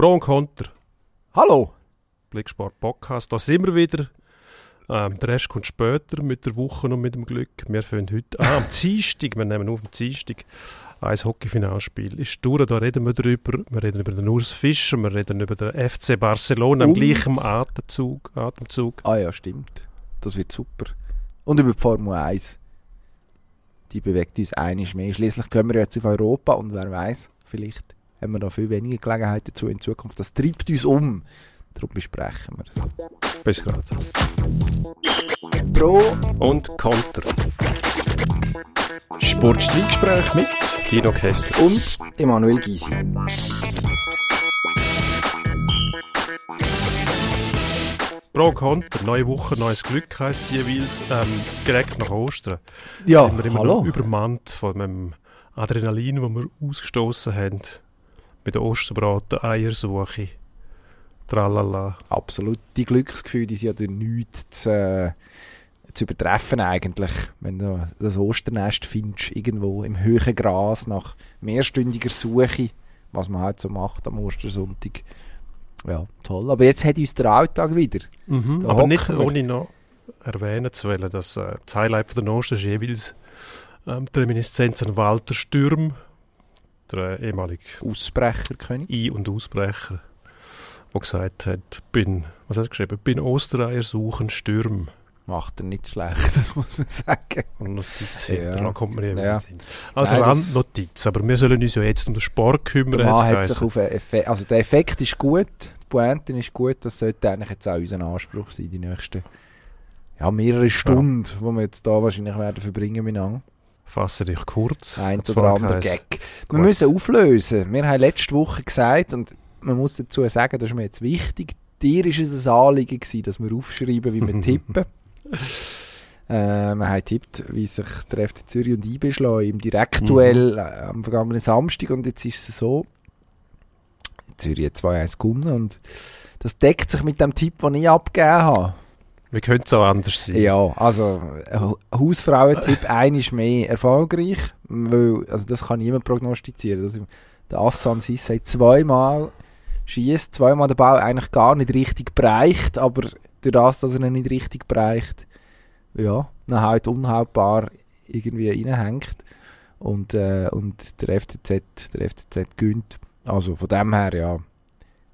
Pro und Konter. Hallo. Blicksport Podcast. Da sind wir wieder. Ähm, der Rest kommt später mit der Woche und mit dem Glück. Wir fangen heute an, am Dienstag, wir nehmen auf am Dienstag, ein Hockeyfinalspiel. Ist durch, da reden wir drüber. Wir reden über den Urs Fischer, wir reden über den FC Barcelona Und? gleichen Atemzug. Atemzug. Ah ja, stimmt. Das wird super. Und über die Formel 1. Die bewegt uns einiges mehr. Schließlich kommen wir jetzt auf Europa und wer weiß, vielleicht haben wir da viel weniger Gelegenheit dazu in Zukunft. Das treibt uns um. Darum besprechen wir es. Bis gerade. Pro Und Konter. Sportstreitgespräch mit Dino Kessler. und Emanuel Gysi. Pro und Konter. Neue Woche, neues Glück heisst jeweils. Ähm, direkt nach Ostern. Ja, sind wir immer hallo. noch übermannt von dem Adrenalin, das wir ausgestoßen haben. Mit der Osterbraten, Eiersuche, tralala. Absolut. Die Glücksgefühle die sind ja durch nichts zu, äh, zu übertreffen eigentlich. Wenn du das Osternest findest, irgendwo im höheren Gras nach mehrstündiger Suche, was man halt so macht am Ostersonntag. Ja, toll. Aber jetzt hat uns der Alltag wieder. Mhm, aber nicht wir. ohne noch erwähnen zu wollen, dass äh, das Highlight von der Oster ist jeweils ähm, die Reminiszenz an Walter Stürm, der äh, ehemalige Ausbrecherkönig. Ein- und Ausbrecher, der gesagt hat, bin, was hat er geschrieben, bin Ostereier suchen Stürm. Macht er nicht schlecht, das muss man sagen. Und Notiz Ja. dran kommt mir ja. Ja. wieder hin. Also Nein, Randnotiz, aber wir sollen uns ja jetzt um den Sport kümmern. Der Mann hat sich auf Effekt, also der Effekt ist gut, die Pointe ist gut, das sollte eigentlich jetzt auch unser Anspruch sein, die nächsten ja, mehrere Stunden, die wir jetzt da wahrscheinlich werden verbringen miteinander. Fasse dich kurz. Ein oder andere. Gag. Wir Gut. müssen auflösen. Wir haben letzte Woche gesagt, und man muss dazu sagen, das ist mir jetzt wichtig, dir ist es ein Anliegen gewesen, dass wir aufschreiben, wie wir tippen. Äh, wir haben getippt, wie sich der FC Zürich und IB schlagen im Direktduell äh, am vergangenen Samstag und jetzt ist es so, Zürich hat 2-1 gewonnen und das deckt sich mit dem Tipp, den ich abgegeben habe. Wie könnte es auch anders sein? Ja, also ein Hausfrauentipp einisch mehr erfolgreich, weil, also das kann niemand prognostizieren. Das, der Assan Sisse hat zweimal schießt, zweimal den Ball eigentlich gar nicht richtig bereicht, aber durch das, dass er ihn nicht richtig bereicht, ja, dann halt unhaltbar irgendwie reinhängt und, äh, und der FCZ, der FCZ gönnt. Also von dem her, ja,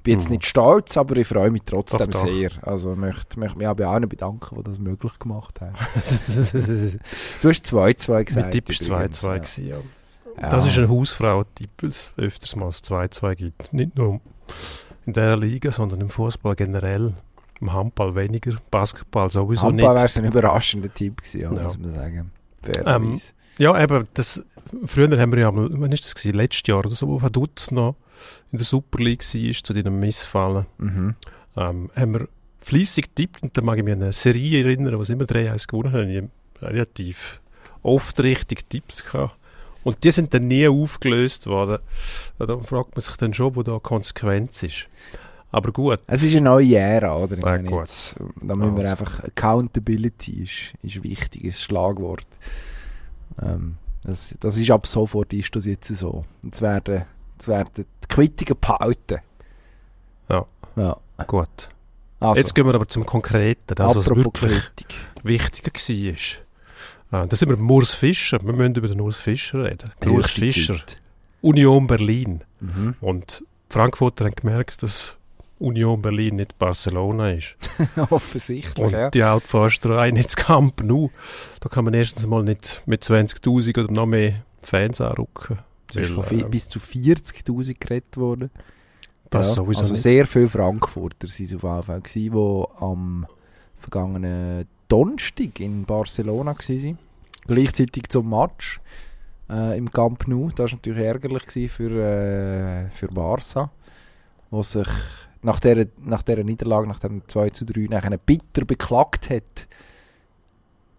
bin jetzt Mhm. nicht stolz, aber ich freue mich trotzdem Doch, doch. sehr. Also ich möchte, möchte mich auch bei allen bedanken, die das möglich gemacht haben. Du hast 2-2 gesagt. Mein Tipp war übrigens, 2-2. ja. Ja. Das ist ein Hausfrau-Tipp, weil es öfters mal das 2-2 gibt. Nicht nur in dieser Liga, sondern im Fußball generell. Im Handball weniger, Basketball sowieso Handball wäre nicht. es ein überraschender Tipp gewesen, ja, Ja. muss man sagen. Ähm, Fairerweise. Ja, eben, das, früher haben wir ja mal, wann ist das gewesen? Letztes Jahr oder so, wo Vaduz noch in der Super League war, zu deinem Missfallen. mhm. ähm, haben wir fleissig getippt und dann mag ich mich an eine Serie erinnern, wo sie immer 3-1 gewonnen haben. Ich habe relativ oft richtig getippt. gehabt. Und die sind dann nie aufgelöst worden. Da fragt man sich dann schon, wo da Konsequenz ist. Aber gut, Es ist eine neue Ära, oder? Ich Ja, meine gut. jetzt, da müssen wir Also. einfach, Accountability ist, ist wichtig, ist Schlagwort. Ähm, das, das ist ab sofort ist das jetzt so. Es werden, es werden die Quittungen behalten. Ja. Ja. gut. Also, Jetzt gehen wir aber zum Konkreten, das, was wirklich Kritik. wichtiger war. Äh, da sind wir beim Urs Fischer. Wir müssen über den Urs Fischer reden. Urs Fischer, Zeit. Union Berlin. Mhm. Und Frankfurter haben gemerkt, dass Union Berlin nicht Barcelona ist. Offensichtlich, Und ja. die Altforsterei nicht das Camp Nou. Da kann man erstens mal nicht mit 20'000 oder noch mehr Fans anrücken. Es ist von Weil, vi- äh, bis zu 40'000 geredet worden. Das Ja, sowieso also nicht. sehr viele Frankfurter sind es auf jeden Fall die am vergangenen Donnerstag in Barcelona waren. Gleichzeitig zum Match äh, im Camp Nou. Das war natürlich ärgerlich für, äh, für Barca, wo sich nach dieser, nach dieser Niederlage, nach dem 2 zu 3, nachher bitter beklagt hat.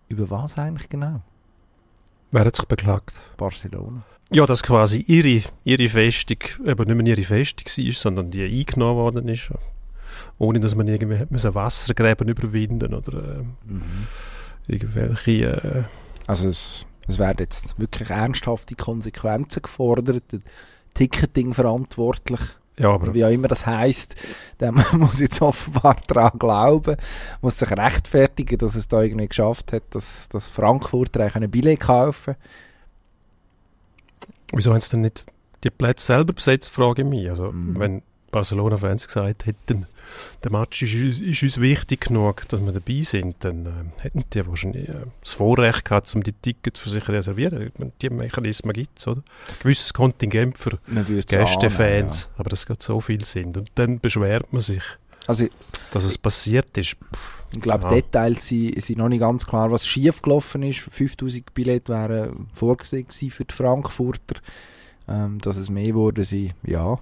Über was eigentlich genau? Wer hat sich beklagt? Barcelona. Ja, dass quasi ihre, ihre Festung eben nicht mehr ihre Festung war, sondern die eingenommen worden ist. Ohne dass man irgendwie müssen Wassergräben überwinden oder ähm, Mhm. irgendwelche. Äh, Also es, es werden jetzt wirklich ernsthafte Konsequenzen gefordert. Der Ticketing verantwortlich Ja, aber wie auch immer das heisst, der muss jetzt offenbar daran glauben, muss sich rechtfertigen, dass es da irgendwie geschafft hat, dass, dass Frankfurter ein Billett kaufen wieso haben sie denn nicht die Plätze selber besetzt, frage ich mich. Also, Mhm. wenn Barcelona-Fans gesagt hätten, der Match ist, uns- ist uns wichtig genug, dass wir dabei sind, dann äh, hätten die wahrscheinlich äh, das Vorrecht gehabt, um die Tickets für sich zu reservieren. Meine, Die Mechanismen gibt es, oder? Ein gewisses Kontingent für Gästefans, ahnen, aber dass gerade so viel sind. Und dann beschwert man sich, ja. Also dass es passiert ist. ich glaube, Ja. Details sind, sind noch nicht ganz klar, was schief gelaufen ist. 5000 Billette wären vorgesehen für die Frankfurter. Ähm, dass es mehr wurde, sie, ja.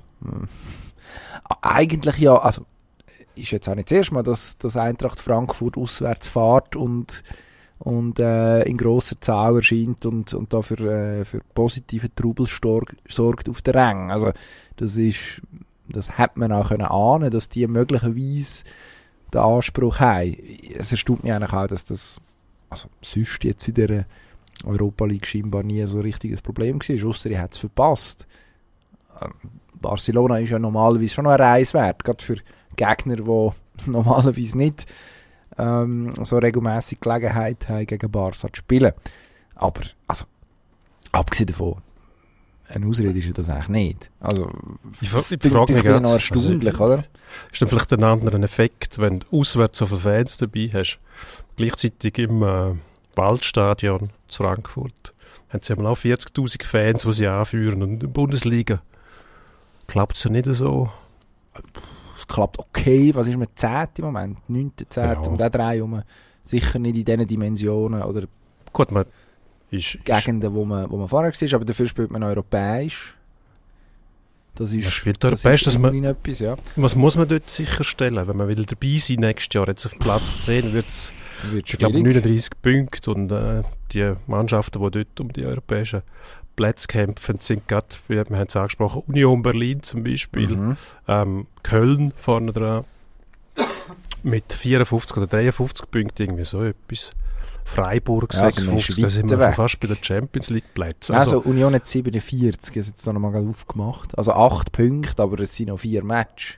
Eigentlich ja, also ist jetzt auch nicht das erste Mal, dass, dass Eintracht Frankfurt auswärts fährt und, und äh, in grosser Zahl erscheint und, und da für, äh, für positiven Trubel sorg, sorgt auf der Rang. Also das ist, das hätte man auch können ahnen, dass die möglicherweise den Anspruch haben. Es erstaunt mich eigentlich auch, dass das also sonst jetzt in der Europa League scheinbar nie so ein richtiges Problem war, ausser ich hätte es verpasst. Barcelona ist ja normalerweise schon noch ein Reis wert, gerade für Gegner, die normalerweise nicht ähm, so regelmäßig Gelegenheit haben, gegen Barca zu spielen. Aber, also, abgesehen davon, eine Ausrede ist ja das eigentlich nicht. Also, Ich ich klingt frage mich noch erstaunlich, also, oder? Ist dann vielleicht ein anderer Effekt, wenn du auswärts so viele Fans dabei hast. Gleichzeitig im äh, Waldstadion zu Frankfurt haben sie auch 40'000 Fans, die sie anführen. Und in der Bundesliga klappt es ja nicht so. es klappt okay. Was ist mit 10 im Moment? 9. 10. Ja. um den Drei rum. Sicher nicht in diesen Dimensionen oder Gut, man ist, Gegenden, wo man, wo man vorher war, aber dafür spielt man europäisch. Das ist, man spielt das europäisch, ist dass man, etwas, ja. was muss man dort sicherstellen? Wenn man will dabei sein nächstes Jahr, jetzt auf Platz 10, wird es, ich glaube, schwierig. 39 Punkte und äh, die Mannschaften, die dort um die europäischen Plätze kämpfen, sind gerade, wie wir haben es angesprochen, Union Berlin zum Beispiel, Mhm. ähm, Köln vorne dran mit 54 oder 53 Punkten, irgendwie so etwas. Freiburg Ja, also man ist 56, da sind wir weg. fast bei der Champions League Plätzen. Also, Union hat 47, ist jetzt noch mal aufgemacht. Also 8 Punkte, aber es sind noch 4 Matches.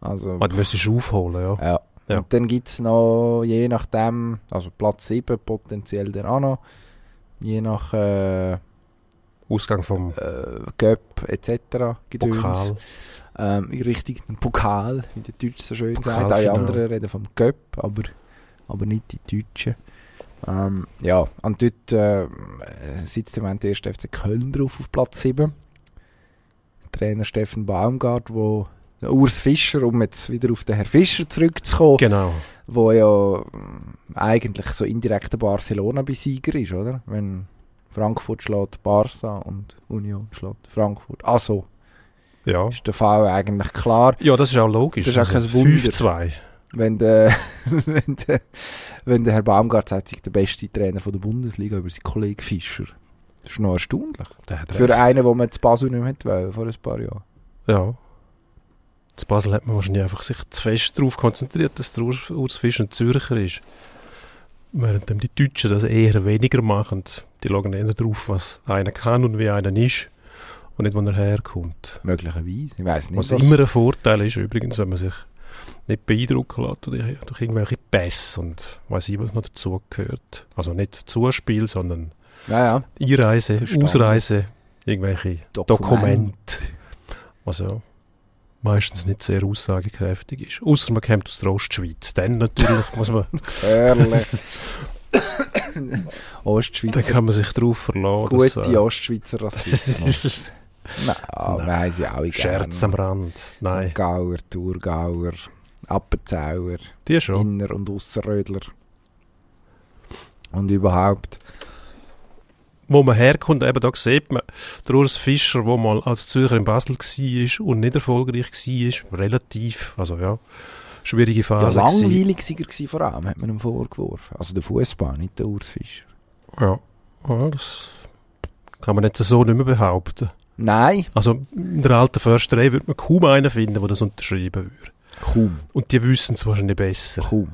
Also, müsstest du aufholen, ja. ja. Ja. Und dann gibt es noch, je nachdem, also Platz 7 potenziell dann auch noch, je nach äh, Ausgang vom äh, Göpp etc. Gedöns. Pokal. Ähm, in Richtung den Pokal, wie der Deutsche so schön sagt. Pokalfinale. Alle anderen reden vom Göpp, aber, aber nicht die Deutschen. Ähm, ja, und dort äh, sitzt im Moment der erste FC Köln drauf auf Platz 7. Trainer Steffen Baumgart, wo Urs Fischer, um jetzt wieder auf den Herr Fischer zurückzukommen, Genau. wo ja ähm, eigentlich so indirekt der Barcelona-Besieger ist, oder? Wenn Frankfurt schlägt Barca und Union schlägt Frankfurt. Also, Ja. ist der Fall eigentlich klar. ja, das ist auch logisch. Das ist auch Also kein Wunder. 5-2. Wenn der, wenn der, wenn der Herr Baumgart sagt, sich der beste Trainer von der Bundesliga über seinen Kollegen Fischer. Das ist noch erstaunlich. Für einen, den man zu Basel nicht mehr wollte, vor ein paar Jahren. Ja. Zu Basel hat man wahrscheinlich einfach sich zu fest darauf konzentriert, dass der Urs Fischer ein Zürcher ist. Während die Deutschen das eher weniger machen. Die schauen eher darauf, was einer kann und wie einer ist. Und nicht, wo er herkommt. Möglicherweise. Ich weiß nicht. Was immer ein Vorteil ist übrigens, wenn man sich nicht beeindrucken lässt durch, irgendwelche Pässe und weiß ich, was noch dazugehört. Also nicht Zuspiel, sondern ja, ja. Einreise, Verstanden. Ausreise, irgendwelche Dokument. Dokumente. Was ja meistens nicht sehr aussagekräftig ist. Außer man kommt aus der Ostschweiz. Dann natürlich muss man, Ehrlich. dann Ostschweizer. kann man sich darauf verlassen. Gute dass, äh, Ostschweizer Rassismus. Nein, Nein. ich auch nicht. Scherz am Rand. Nein, St. Gauer, Thurgauer, Appenzauer, die schon. Inner- und Ausserrödler. Und überhaupt. Wo man herkommt, eben da sieht man, der Urs Fischer, der mal als Zürcher in Basel war und nicht erfolgreich war, relativ, also ja, schwierige Ja, Phase. gewesen. langweilig war er vor allem, hat man ihm vorgeworfen. Also der Fußball, nicht der Urs Fischer. Ja. ja, das kann man jetzt so nicht mehr behaupten. Nein, Also in der alten Försterei würde man kaum einen finden, der das unterschreiben würde. kaum. Und die wissen es wahrscheinlich besser. Kaum.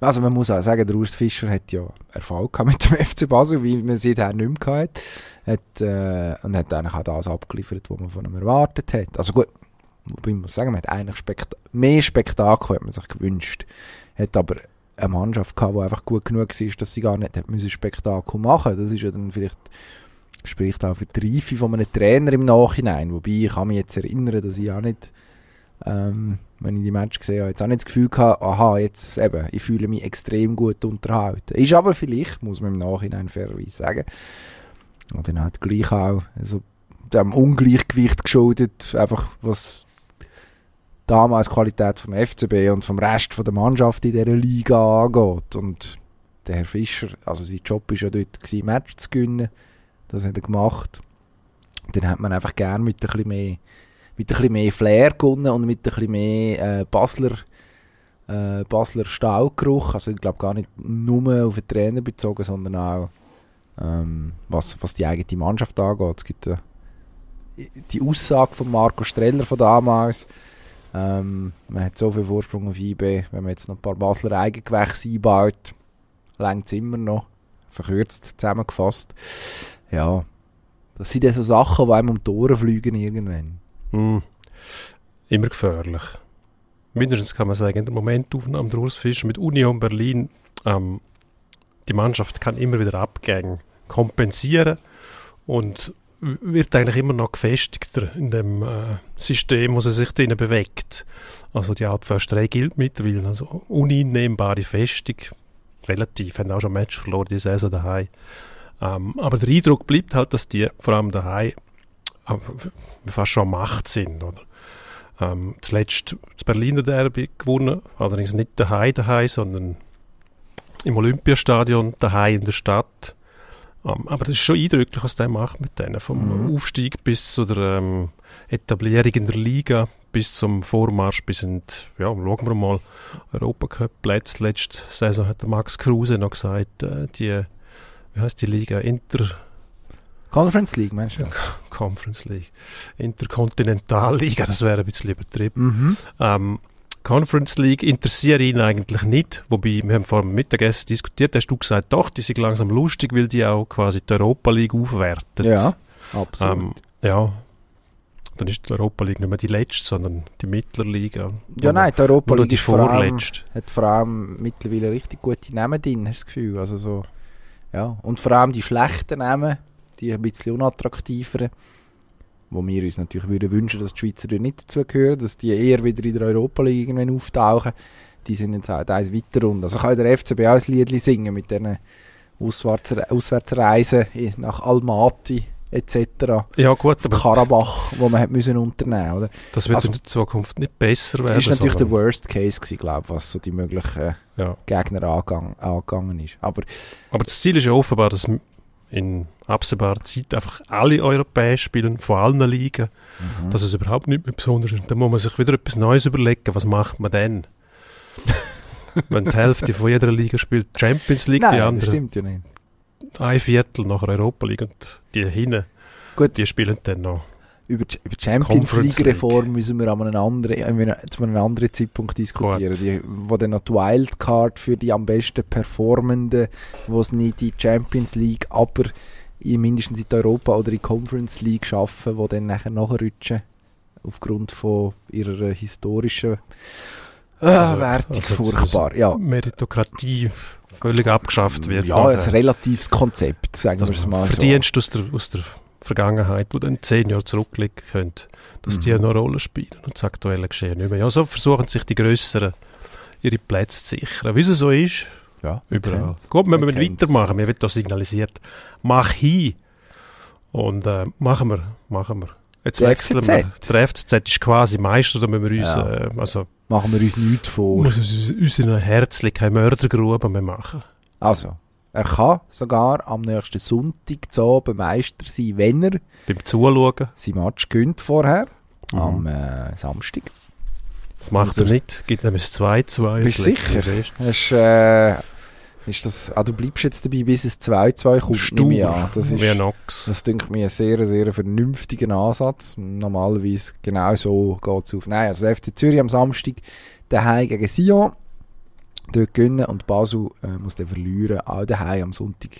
Also man muss auch sagen, der Urs Fischer hat ja Erfolg gehabt mit dem FC Basel, wie man seither nicht mehr gehabt hat. äh, und hat eigentlich auch das abgeliefert, was man von ihm erwartet hat. Also gut, Wobei ich muss sagen, man hat eigentlich Spekt mehr Spektakel hat man sich gewünscht. Hat aber eine Mannschaft gehabt, die einfach gut genug war, dass sie gar nicht hat müssen Spektakel machen Das ist ja dann vielleicht, spricht auch für die Reife von einem Trainer im Nachhinein. Wobei ich kann mich jetzt erinnern, dass ich auch nicht, ähm, wenn ich die Match gesehen habe, jetzt auch nicht das Gefühl gehabt, aha, jetzt eben, ich fühle mich extrem gut unterhalten. Ist aber vielleicht, muss man im Nachhinein fairerweise sagen, und dann hat gleich auch, also, dem Ungleichgewicht geschuldet, einfach was damals Qualität vom FCB und vom Rest von der Mannschaft in dieser Liga angeht. Und der Herr Fischer, also sein Job war ja dort, gewesen, Match zu gewinnen. Das hat er gemacht. Dann hat man einfach gern mit ein bisschen mehr, mit ein bisschen mehr Flair gewonnen und mit ein bisschen mehr äh, Basler, äh, Basler Stahlgeruch. Also ich glaube gar nicht nur auf den Trainer bezogen, sondern auch ähm, was, was die eigene Mannschaft angeht. Es gibt äh, die Aussage von Marco Streller von damals, ähm, man hat so viel Vorsprung auf IB, wenn man jetzt noch ein paar Basler Eigengewächse einbaut, längt es immer noch, verkürzt zusammengefasst. Ja, das sind dann so Sachen, die einem um die Ohren fliegen irgendwann. Mm. Immer gefährlich. Mindestens kann man sagen, in der Momentaufnahme der Urs Fischer mit Union Berlin, ähm, die Mannschaft kann immer wieder Abgänge kompensieren und wird eigentlich immer noch gefestigter in dem äh, System, wo sie sich drinnen bewegt. Also die Altförsterei gilt mittlerweile, also uneinnehmbare Festung, relativ, haben auch schon Match verloren, die Saison daheim. Ähm, aber der Eindruck bleibt halt, dass die vor allem daheim fast schon Macht sind, oder? Ähm, zuletzt das Berliner Derby gewonnen, allerdings nicht daheim daheim, sondern im Olympiastadion daheim in der Stadt um, aber das ist schon eindrücklich, was der macht mit denen. Vom mhm. Aufstieg bis zu der ähm, Etablierung in der Liga, bis zum Vormarsch, bis in die, ja, schauen wir mal, Europacup-Plätze. Letzte Saison hat der Max Kruse noch gesagt, äh, die, wie heißt die Liga? Inter... Conference League, meinst du? Conference League. Interkontinentalliga, das wäre ein bisschen übertrieben. Mhm. Ähm, Conference League interessiert ihn eigentlich nicht. Wobei, wir haben vor dem Mittagessen diskutiert, hast du gesagt, doch, die sind langsam lustig, weil die auch quasi die Europa League aufwerten. Ja, absolut. Ähm, ja, dann ist die Europa League nicht mehr die letzte, sondern die Mittlerliga. Ja, nein, die Europa League ist vor allem, hat vor allem mittlerweile richtig gute Namen drin, hast du das Gefühl. Also so, ja. Und vor allem die schlechten Namen, die ein bisschen unattraktiveren, wo wir uns natürlich würden wünschen, dass die Schweizer nicht dazugehören, dass die eher wieder in der Europa League irgendwann auftauchen. Die sind jetzt halt eins weiter rund. Also kann der FCB auch ein Lied singen mit diesen Auswärtsreisen nach Almaty etc. Ja gut, aber Karabach, wo man hat müssen unternehmen, oder? Das wird also, in der Zukunft nicht besser werden. Das ist natürlich der Worst Case gewesen, glaube was so die möglichen ja. Gegner angegangen, angegangen ist. Aber, aber das Ziel ist ja offenbar, dass in absehbarer Zeit einfach alle europäisch spielen, von allen Ligen, mhm. dass es überhaupt nicht mehr besonders ist. Dann muss man sich wieder etwas Neues überlegen, was macht man denn? Wenn die Hälfte von jeder Liga spielt Champions League, Nein, die andere. das stimmt ja nicht. Ein Viertel nach Europa League und die hinten, Gut. die spielen dann noch über die Champions League-Reform müssen wir an einem anderen, zu einem anderen Zeitpunkt diskutieren. Die, wo dann noch die Wildcard für die am besten Performenden, wo es nicht die Champions League, aber in, mindestens in Europa oder in die Conference League schaffen, wo dann nachher nachrutschen aufgrund von ihrer historischen äh, also, Wertung also furchtbar. Ja. Meritokratie völlig abgeschafft wird. Ja, ein relatives Konzept, sagen wir es mal Verdienst so. aus der, aus der Vergangenheit, die dann zehn Jahre zurückliegen könnte, dass mhm. die eine Rolle spielen und das aktuelle Geschehen nicht mehr. Ja, so versuchen sich die Grösseren ihre Plätze zu sichern. Wie es so ist, ja, überall. Gut, wir müssen weitermachen. Mir wird da signalisiert, mach hin. Und äh, machen wir, machen wir. Jetzt der wechseln FCZ. wir. Der FCZ ist quasi Meister, da müssen wir uns, ja. äh, also, machen wir uns nichts vor. Muss uns, uns in einer Herzlich keine Mördergrube mehr machen. Also, er kann sogar am nächsten Sonntag zu oben Meister sein, wenn er beim Zuschauen sein Match gönnt vorher, mhm. am äh, Samstag. Das macht er nicht, gibt nämlich 2-2. Bist du sicher? Hast, äh, ist das, ah, du bleibst jetzt dabei, bis es 2-2 kommt, Stur, an. Das ist, Nox. das denke mir ein sehr, sehr vernünftiger Ansatz. Normalerweise genau so geht es auf. Nein, also der FC Zürich am Samstag daheim gegen Sion dort gewinnen und Basel äh, muss dann verlieren, auch daheim am Sonntag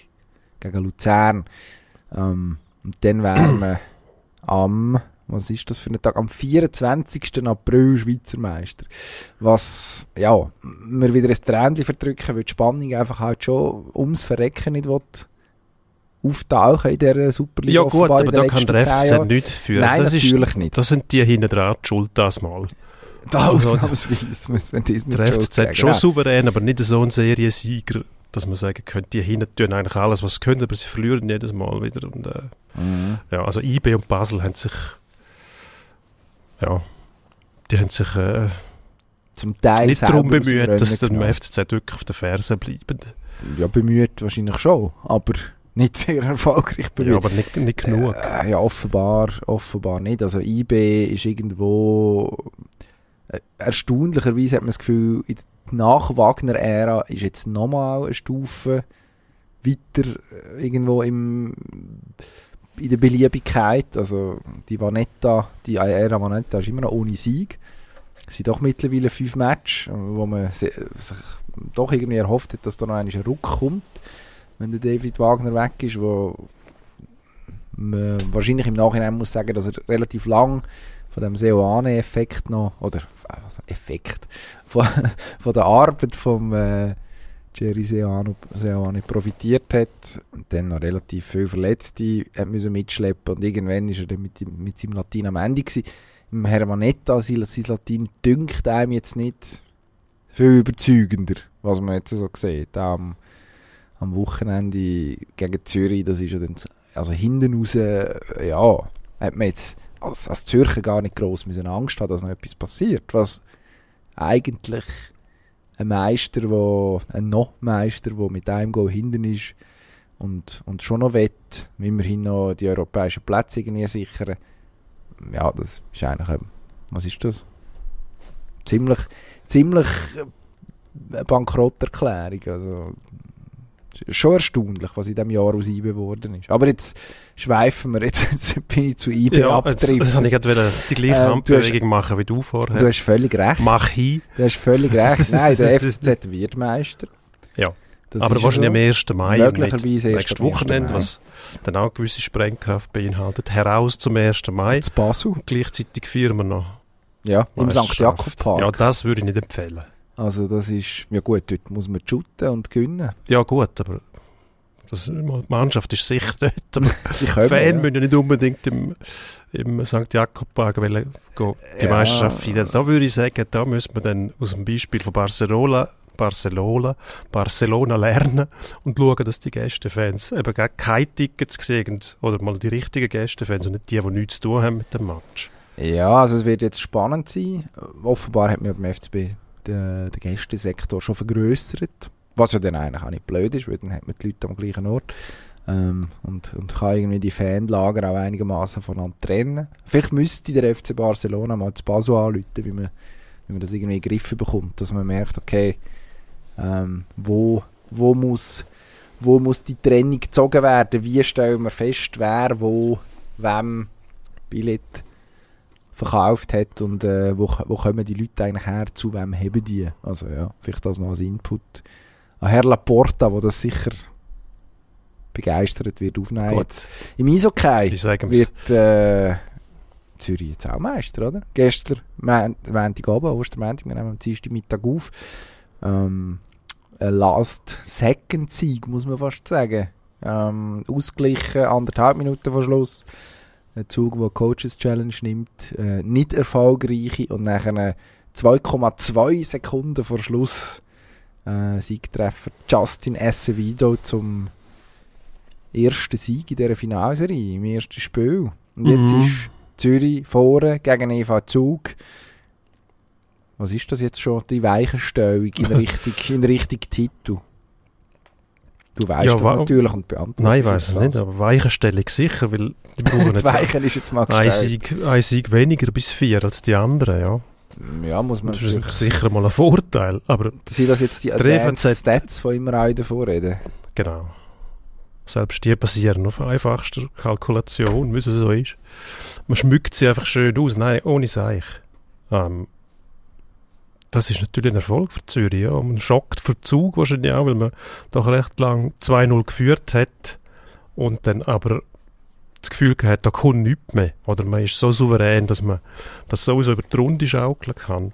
gegen Luzern. Ähm, und dann wären wir am, was ist das für ein Tag? Am 24. April Schweizer Meister. Was, ja, mir wieder ein Tränchen verdrücken, weil die Spannung einfach halt schon ums Verrecken nicht will auftauchen in dieser Superliga. Ja gut, aber da kann der FCZ nicht dafür. Nein, das natürlich ist, nicht. Da sind die hinten dran die schuld das mal. Da ausnahmsweise muss man das nicht Der schon souverän, aber nicht so ein Seriensieger, dass man sagen könnte, die hinten tun eigentlich alles, was sie können, aber sie verlieren jedes Mal wieder. Und, äh, Mhm. ja, also IB und Basel haben sich ja, die haben sich äh, Zum Teil nicht darum bemüht, dass genommen. FCZ wirklich auf den Fersen bleiben. Ja, bemüht wahrscheinlich schon, aber nicht sehr erfolgreich bemüht. Ja, aber nicht, nicht genug. Äh, ja, offenbar, offenbar nicht. Also IB ist irgendwo erstaunlicherweise hat man das Gefühl, in der Nach-Wagner-Ära ist jetzt nochmal eine Stufe weiter äh, irgendwo im, in der Beliebigkeit. Also die Vanetta, die Ära Vanetta ist immer noch ohne Sieg. Es sind doch mittlerweile fünf Matches, wo man sich doch irgendwie erhofft hat, dass da noch ein Ruck kommt, wenn der David Wagner weg ist, wo man wahrscheinlich im Nachhinein muss sagen, dass er relativ lang von dem Seoane-Effekt noch, oder also Effekt, von, von der Arbeit vom äh, Jerry Seoane, Seoane profitiert hat und dann noch relativ viel Verletzte hat müssen mitschleppen und irgendwann ist er dann mit, mit seinem Latin am Ende gewesen. Im Hermanetta, sein, sein Latin dünkt einem jetzt nicht viel überzeugender, was man jetzt so sieht. Am, am Wochenende gegen Zürich, das ist ja dann, also hinten raus, äh, ja, hat man jetzt als, als Zürcher gar nicht gross müssen Angst haben, dass noch etwas passiert, was eigentlich ein Meister, wo, ein Noch-Meister, der mit einem Goal hinten ist und, und schon noch wett, immerhin noch die europäischen Plätze irgendwie sichern, ja, das ist eigentlich, ähm, was ist das? Ziemlich, ziemlich äh, eine Bankrotterklärung, also schon erstaunlich, was in diesem Jahr aus IBE geworden ist. Aber jetzt schweifen wir, jetzt, jetzt bin ich zu IBE Ja, jetzt, jetzt abgetrifft. habe ich gerade die gleiche Ähm, Handbewegung machen wie du vorher. Du hast völlig recht. Mach hin. Du hast völlig recht. Nein, der FCZ wird Meister. Ja. Das aber wahrscheinlich am 1. Mai Möglicherweise nächstes am 1. Wochenende, was dann auch gewisse Sprengkraft beinhaltet. Heraus zum 1. Mai. Zu Basel. Gleichzeitig feiern wir noch Ja, im St. Jakob Park. Ja, das würde ich nicht empfehlen. Also das ist, ja gut, dort muss man shooten und gewinnen. Ja gut, aber das, die Mannschaft ist sicher dort. Die können, Fan ja. müssen ja nicht unbedingt im, im St. Wollen gehen, die Ja. Meisterschaft feiern. Da würde ich sagen, da müssen wir dann aus dem Beispiel von Barcelona Barcelona, Barcelona lernen und schauen, dass die Gästefans eben gar keine Tickets sehen oder mal die richtigen Gästefans und nicht die, die nichts zu tun haben mit dem Match. Ja, also es wird jetzt spannend sein. Offenbar hat man beim FCB den, den Gästesektor schon vergrößert. Was ja dann eigentlich auch nicht blöd ist, weil dann hat man die Leute am gleichen Ort. Ähm, und, und kann irgendwie die Fanlager auch einigermaßen voneinander trennen. Vielleicht müsste der FC Barcelona mal zu Basel anrufen, wie man, wie man das irgendwie in den Griff bekommt, dass man merkt, okay, ähm, wo, wo, muss, wo muss die Trennung gezogen werden? Wie stellen wir fest, wer wo wem Billett verkauft hat und äh, wo, wo kommen die Leute eigentlich her, zu wem haben die? Also ja, vielleicht das noch als Input. An Herr Laporta, wo das sicher begeistert wird aufnehmen. Jetzt Im Eishockey wird äh, Zürich jetzt auch Meister, oder? Gestern, Mon- Montagabend, Ostermontag, wir nehmen am Dienstag Mittag auf. Ähm, Last-Second-Sieg, muss man fast sagen. Ähm, ausgeglichen, anderthalb Minuten vor Schluss. Ein Zug, der Coaches Challenge nimmt. Äh, nicht erfolgreiche und nachher 2,2 Sekunden vor Schluss äh, Siegtreffer Justin Acevedo zum ersten Sieg in dieser Finalserie, im ersten Spiel. Und jetzt Mhm. ist Zürich vorne gegen EV Zug. Was ist das jetzt schon? Die Weichenstellung in Richtung, in Richtung Titel. Du weißt Ja, das natürlich und beantwortest Nein, ich weiß es nicht, das. aber Weichenstellung sicher, weil die brauchen Die Weichen ist jetzt mal ein. Sieg, ein Sieg weniger bis vier als die anderen, ja. Ja, muss man Das ist sicher mal ein Vorteil, aber Sind das jetzt die Advanced Stats, die immer auch davor reden? genau. Selbst die basieren auf einfachster Kalkulation, wie es so ist. Man schmückt sie einfach schön aus, nein, ohne Seich. Ähm, das ist natürlich ein Erfolg für Zürich, ja. Man schockt für Zug wahrscheinlich auch, weil man doch recht lang 2-0 geführt hat und dann aber das Gefühl gehabt, da kommt nichts mehr. Oder man ist so souverän, dass man das sowieso über die Runde schaukeln kann.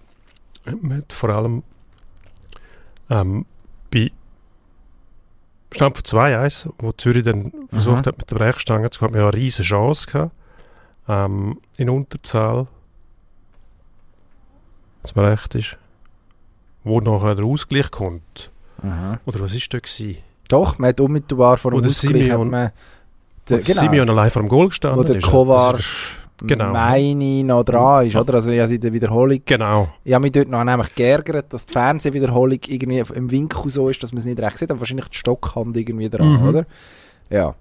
Man hat vor allem ähm, bei Stand von 2-1, wo Zürich dann versucht Mhm. hat, mit der Brechstange zu kommen, ja eine riesige Chance gehabt. Ähm, in Unterzahl. Dass man recht ist. Wo nachher der Ausgleich kommt. Mhm. Oder was ist da gewesen? Doch, man hat unmittelbar vor dem Oder Ausgleich hat Simeon- man... Der, der Simeon allein vor dem Goal gestanden wo der ist. Kovac, Das ist- genau. meine noch dran ist, oder? Also ich habe in der Wiederholung... Genau. Ich habe mich dort noch nämlich geärgert, dass die Fernsehwiederholung irgendwie im Winkel so ist, dass man es nicht recht sieht, aber wahrscheinlich die Stockhand irgendwie dran, Mhm. oder? Ja.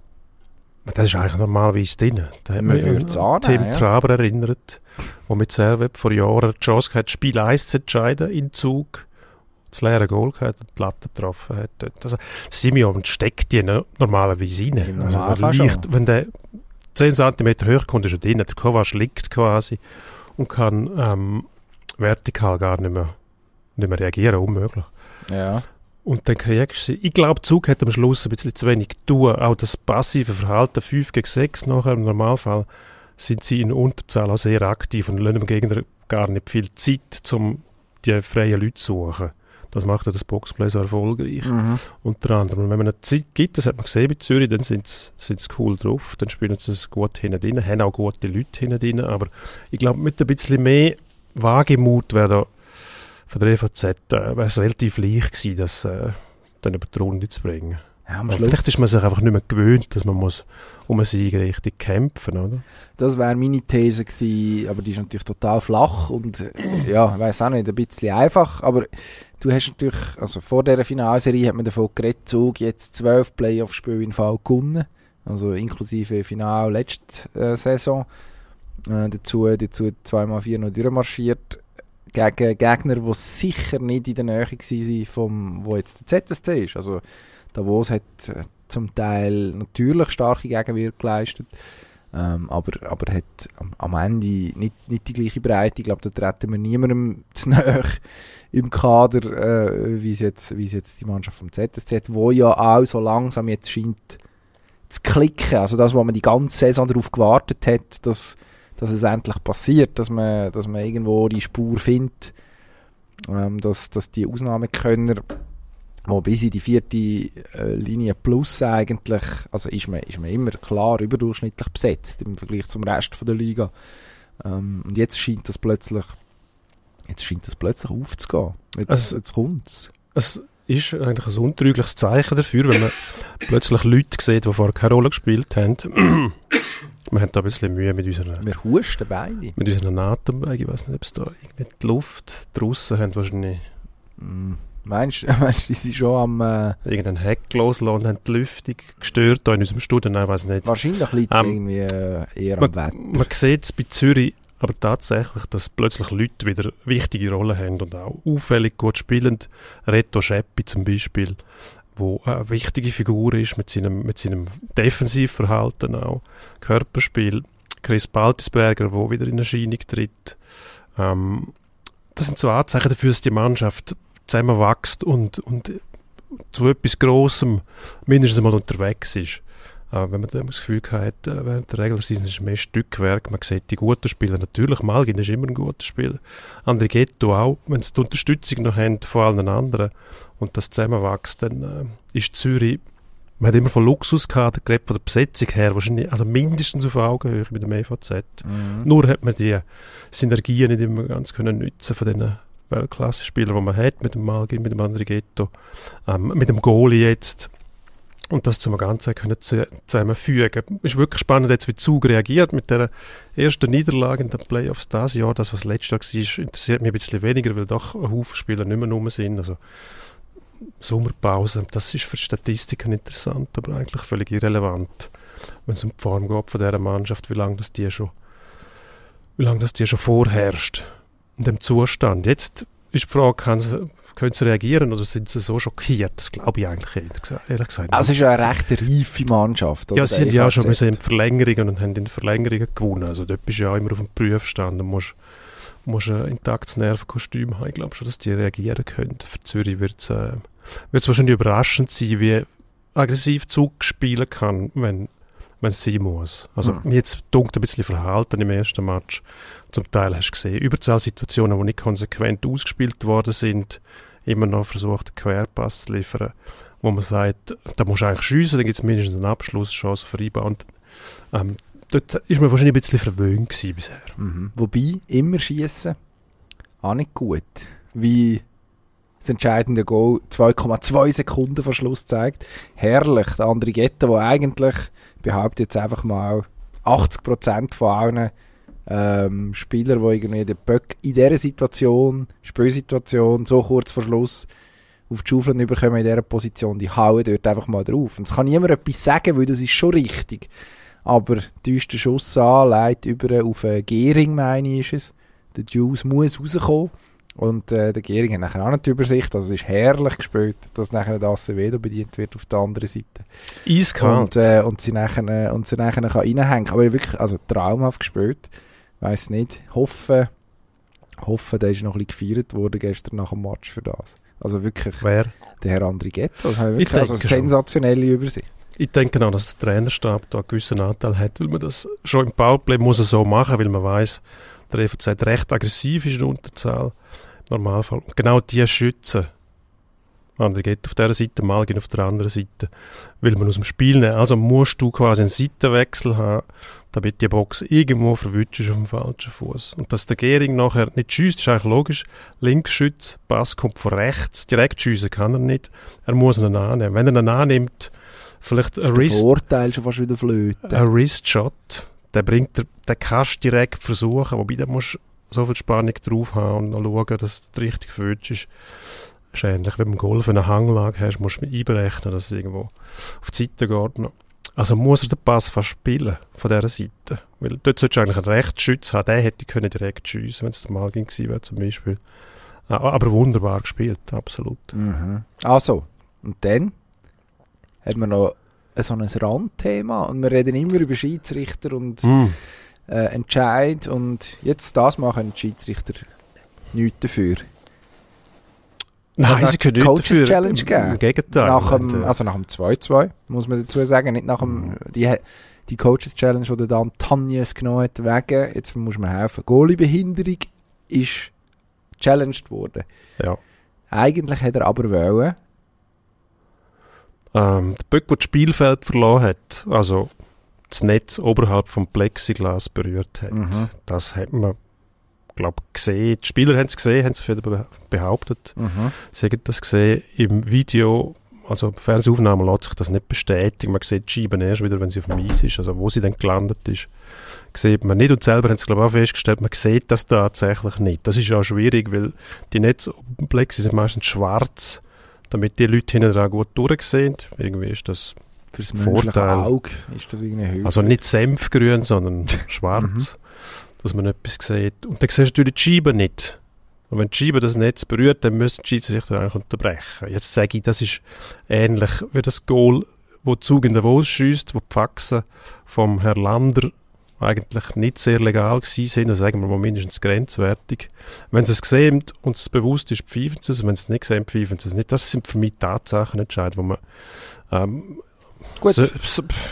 Das ist eigentlich normalerweise drin. Da hat Man mich es annehmen, Tim ja. Traber erinnert, der mit Servet vor Jahren die Chance hatte, Spiel 1 zu entscheiden in Zug. Das leere Goal gehabt und die Latte getroffen hat. dort. Also, Simeon steckt die no- normalerweise rein. Also, der wenn der 10 cm höher kommt, ist er drin. Der Kovac liegt quasi und kann ähm, vertikal gar nicht mehr, nicht mehr reagieren. Unmöglich. Ja. Und dann kriegst du sie. Ich glaube, Zug hat am Schluss ein bisschen zu wenig tun. Auch das passive Verhalten 5 gegen 6 nachher im Normalfall sind sie in Unterzahl auch sehr aktiv und lassen dem Gegner gar nicht viel Zeit, um die freien Leute zu suchen. Das macht ja das Boxplay so erfolgreich. Mhm. Unter anderem. Und wenn man eine Zeit gibt, das hat man gesehen bei Zürich, dann sind sie cool drauf, dann spielen sie es gut hinten drin, haben auch gute Leute hinten drin, aber ich glaube, mit ein bisschen mehr Wagemut wäre da von der EVZ äh, wäre es relativ leicht gewesen, das äh, dann über die Runde zu bringen. Ja, vielleicht ist man sich einfach nicht mehr gewöhnt, dass man muss um einen Sieg richtig kämpfen, oder? das wäre meine These gewesen, aber die ist natürlich total flach und äh, ja, ich weiß auch nicht, ein bisschen einfach, aber du hast natürlich, also vor dieser Finalserie hat man davon geredet, Zug jetzt zwölf Playoff-Spiele in Fall gewonnen, also inklusive Final letzte äh, Saison, äh, dazu, dazu zweimal vier noch durchmarschiert, gegen Gegner, die sicher nicht in der Nähe waren, vom, wo jetzt der ZSC ist, also Davos hat äh, zum Teil natürlich starke Gegenwehr geleistet, ähm, aber, aber hat am, Ende nicht, nicht die gleiche Breite. Ich glaube, da treten wir niemandem zu nahe im Kader, äh, wie jetzt, es jetzt die Mannschaft vom ZSC hat, wo ja auch so langsam jetzt scheint zu klicken. Also das, was man die ganze Saison darauf gewartet hat, dass, dass es endlich passiert, dass man, dass man irgendwo die Spur findet, ähm, dass, dass die Ausnahmekönner wo bis in die vierte äh, Linie plus eigentlich, also ist man, ist man immer klar überdurchschnittlich besetzt im Vergleich zum Rest von der Liga. Ähm, und jetzt scheint das plötzlich, jetzt scheint das plötzlich aufzugehen. Jetzt, Also- jetzt kommt's. Es ist eigentlich ein untrügliches Zeichen dafür, wenn man plötzlich Leute sieht, die vorher keine Rolle gespielt haben. wir haben da ein bisschen Mühe mit unseren, Wir husten beide. mit unseren Atemwegen. Ich weiß nicht, ob es da irgendwie die Luft draussen haben wahrscheinlich Mm, Meinst du, meinst die sind schon am, äh, irgendeinen Heck losgelassen und haben die Lüftung gestört da in unserem Studio? Nein, ich weiß nicht. wahrscheinlich liegt es Ähm, irgendwie äh, eher man, am Wetter. man sieht es bei Zürich aber tatsächlich, dass plötzlich Leute wieder wichtige Rollen haben und auch auffällig gut spielen. Reto Scheppi zum Beispiel, wo eine wichtige Figur ist mit seinem, mit seinem Defensivverhalten auch, Körperspiel. Chris Baltisberger, wo wieder in Erscheinung tritt. Ähm, das sind so Anzeichen dafür, dass die Mannschaft zusammenwächst und, und zu etwas Grossem mindestens einmal unterwegs ist. Äh, wenn man das Gefühl hat, äh, während der Regular Season ist mehr Stückwerk, man sieht die guten Spieler, natürlich, Malgin ist immer ein guter Spieler, André Ghetto auch, wenn sie die Unterstützung noch haben von allen anderen und das zusammenwächst, dann äh, ist Zürich, man hat immer von Luxus gehabt, gerade von der Besetzung her, wahrscheinlich, also mindestens auf Augenhöhe mit dem EVZ. Mhm. Nur hat man die Synergien nicht immer ganz können nutzen von den Weltklasse-Spielern, die man hat, mit dem Malgin, mit dem André Ghetto, ähm, mit dem Goalie jetzt. Und das zum Ganzen können zu- zusammenfügen. Ist wirklich spannend, jetzt wie Zug reagiert mit der ersten Niederlage in den Playoffs dieses Jahr. Das, was letztes Jahr war, interessiert mich ein bisschen weniger, weil doch ein Haufen Spieler nicht mehr rum sind. Also Sommerpause, das ist für Statistiken interessant, aber eigentlich völlig irrelevant, wenn es um die Form geht von dieser Mannschaft, wie lange das die schon, wie lange das die schon vorherrscht dem Zustand. Jetzt ist die Frage, kann sie, können sie reagieren oder sind sie so schockiert? Das glaube ich eigentlich ehrlich gesagt, Also es ist ja eine recht reife Mannschaft. oder? Ja, sie haben ja schon müssen in Verlängerungen und haben in Verlängerungen gewonnen. Also dort bist du ja immer auf dem Prüfstand und musst, musst ein intaktes Nervenkostüm haben. Ich glaube schon, dass die reagieren können. Für Zürich wird es äh, wird's wahrscheinlich überraschend sein, wie aggressiv Zug spielen kann, wenn, wenn es sein muss. Also Hm. jetzt dunkt ein bisschen verhalten im ersten Match. Zum Teil hast du gesehen, Überzahlsituationen, die nicht konsequent ausgespielt worden sind, immer noch versucht, einen Querpass zu liefern, wo man sagt, da musst du eigentlich schiessen, dann gibt es mindestens eine Abschlusschance für Rebound. Ähm, dort ist man wahrscheinlich ein bisschen verwöhnt bisher. Mhm. Wobei, immer schießen auch nicht gut. Wie das entscheidende Goal 2,2 Sekunden vor Schluss zeigt. Herrlich. Der andere Ghetto, der eigentlich, ich behaupte jetzt einfach mal, 80% von allen ähm, Spielern, die irgendwie den Böck in dieser Situation, Spielsituation, so kurz vor Schluss auf die Schaufeln überkommen in dieser Position, die hauen dort einfach mal drauf. Und es kann niemand etwas sagen, weil das ist schon richtig. Aber täuscht den Schuss an, leitet über auf äh, Gehring, meine ich, ist es. Der Juice muss rauskommen. Und äh, der Gehring hat nachher auch nicht die Übersicht. Also es ist herrlich gespielt, dass nachher der Acevedo bedient wird auf der anderen Seite. Eiskalt. Und, äh, und sie nachher, äh, und sie nachher kann reinhängen. Aber wirklich, also traumhaft gespielt. Weiss nicht. Hoffe, hoffe, der ist noch ein bisschen gefeiert worden gestern nach dem Match für das. Also wirklich, Wer? der Herr André Ghetto. Wirklich, also schon. sensationelle Übersicht. Ich denke auch, dass der Trainerstab da einen gewissen Anteil hat, weil man das schon im Powerplay muss er so machen, weil man weiß, der EVZ recht aggressiv ist in der Unterzahl. Im Normalfall. Und genau die schützen. Andere geht auf dieser Seite, mal gehen auf der anderen Seite. Will man aus dem Spiel nehmen. Also musst du quasi einen Seitenwechsel haben, damit die Box irgendwo verwünscht ist auf dem falschen Fuß. Und dass der Gehring nachher nicht schießt, ist eigentlich logisch. Linksschütz, Pass kommt von rechts. Direkt schiessen kann er nicht. Er muss ihn annehmen. Wenn er ihn annimmt, vielleicht ein Wrist Vorteil schon fast wieder flöten. ein Wrist-Shot, der bringt, der, den kannst du direkt versuchen, wobei da musst so viel Spannung drauf haben und noch schauen, dass es richtig verwünscht ist. Ist ähnlich wie beim Golf, wenn du eine Hanglage hast, musst du einberechnen, dass es irgendwo auf die Seite geht. noch. Also muss er den Pass verspielen von dieser Seite. Weil dort solltest du eigentlich einen Rechtsschütz haben, der hätte können direkt schiessen, wenn es mal ging gewesen wäre zum Beispiel. Ah, Aber wunderbar gespielt, absolut. Mhm. Also, und dann hat man noch so ein Randthema und wir reden immer über Schiedsrichter und Mm. äh, Entscheid und jetzt das machen die Schiedsrichter nichts dafür. Nein, Hat sie können nicht dafür. Coaches-Challenge Im- Gegenteil. nach dem, äh, also nach dem 2-2, muss man dazu sagen, nicht nach dem, Mhm. die, die Coaches Challenge, die der Dan Tanjes genommen hat, wegen, jetzt muss man helfen, Goalie-Behinderung ist challenged worden. Ja. Eigentlich hätte er aber wollen, Ähm, der Böck, der das Spielfeld verloren hat, also das Netz oberhalb vom Plexiglas berührt hat, Mhm. das hat man, glaube gesehen. Die Spieler haben es gesehen, haben es behauptet. mhm. Sie haben das gesehen im Video, also Fernsehaufnahmen lässt sich das nicht bestätigen. Man sieht die Scheiben erst wieder, wenn sie auf dem Eis ist, also wo sie dann gelandet ist. Sieht man nicht und selber haben sie glaube ich auch festgestellt, man sieht das tatsächlich nicht. Das ist auch schwierig, weil die Plexi sind meistens schwarz, damit die Leute hinten dran gut durchsehen. Irgendwie ist das Fürs menschliche Vorteil. Auge ist das irgendwie hilfreich. also nicht senfgrün, sondern schwarz, dass man etwas sieht. Und dann siehst du natürlich die Scheibe nicht. Und wenn die Scheibe das Netz berührt, dann müssen die Schiedsrichter eigentlich unterbrechen. Jetzt sage ich, das ist ähnlich wie das Goal, wo Zug in Davos schießt, wo die Faxen vom Herrn Lander eigentlich nicht sehr legal gewesen sind, also sagen wir mal mindestens grenzwertig. Wenn sie es sehen und es bewusst ist, pfeifen sie es, und wenn sie es nicht sehen, pfeifen sie es nicht. Das sind für mich Tatsachen entscheidend, wo man ähm, Gut.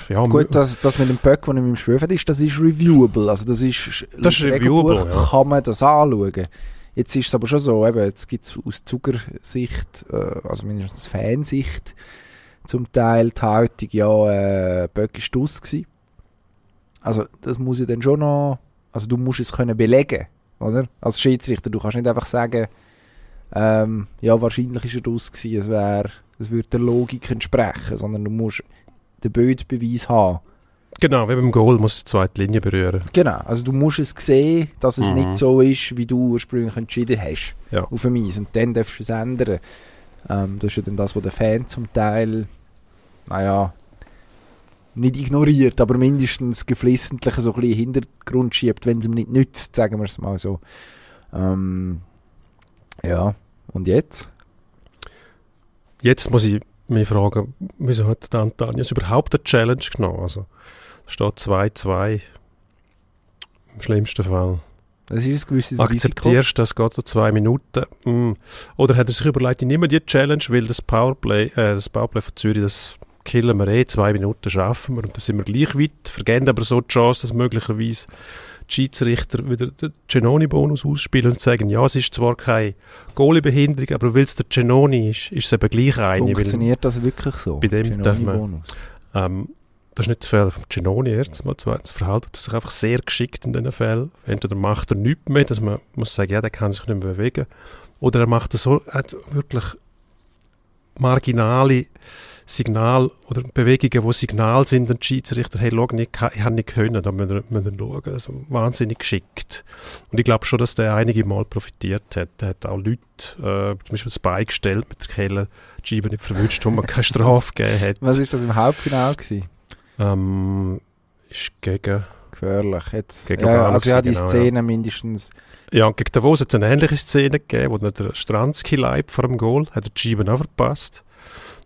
ja, Gut, das, das mit dem Böck, nicht mit dem Schwöfen ist, das ist reviewable. Also das ist, Das ist reviewable, ja. kann man das anschauen. Jetzt ist es aber schon so, eben, jetzt gibt es aus Zuckersicht, äh, also mindestens Fansicht, zum Teil die Haltung, ja, äh, Böck ist aus gewesen. Also das muss ja dann schon noch, also du musst es können belegen, oder? Als Schiedsrichter, du kannst nicht einfach sagen, ähm, ja, wahrscheinlich ist er aus gewesen, es wäre, es würde der Logik entsprechen, sondern du musst den Bildbeweis haben. Genau, wie beim Goal muss die zweite Linie berühren. Genau, also du musst es sehen, dass es Mhm. nicht so ist, wie du ursprünglich entschieden hast. Ja. Auf dem Eis. Und dann darfst du es ändern. Ähm, das ist ja dann das, was der Fan zum Teil, naja, nicht ignoriert, aber mindestens geflissentlich so ein bisschen in den Hintergrund schiebt, wenn es ihm nicht nützt, sagen wir es mal so. Ähm, ja, und jetzt? Jetzt muss ich mich fragen, wieso hat der Antonius überhaupt eine Challenge genommen? Also, es steht 2-2 im schlimmsten Fall. Das ist ein gewisses. Akzeptierst du, das geht so zwei Minuten? Hm. Oder hat er sich überlegt, ich nehme die Challenge, weil das Powerplay, äh, das Powerplay von Zürich, das killen wir eh, zwei Minuten schaffen wir und dann sind wir gleich weit, vergeben aber so die Chance, dass möglicherweise die Schiedsrichter wieder den Genoni-Bonus ausspielen und sagen, ja, es ist zwar keine Goalie-Behinderung, aber weil es der Genoni ist, ist es eben gleich eine. Funktioniert das wirklich so? Bei dem darf man, ähm, das ist nicht der Fall vom Genoni erstens mal. Zweitens verhält er sich einfach sehr geschickt in diesen Fällen. Entweder macht er nichts mehr, dass man muss sagen, ja, der kann sich nicht mehr bewegen. Oder er macht so, hat wirklich marginale Signal oder Bewegungen, die Signal sind, dann Schiedsrichter, hey, schau, ich, ich habe nicht können, da müssen wir, müssen wir schauen. Also wahnsinnig geschickt. Und ich glaube schon, dass der einige Mal profitiert hat. Der hat auch Leute, äh, zum Beispiel das Bein gestellt mit der Kelle, die Scheibe nicht verwünscht, wo man keine Strafe gegeben hat. Was ist das im Halbfinale gewesen? Ähm, ist gegen... Gefährlich. Jetzt, gegen ja, also ja, die genau, Szene ja. mindestens... Ja, und gegen Davos hat es eine ähnliche Szene gegeben, wo der Stranski leib vor dem Goal, hat er die Scheibe auch verpasst.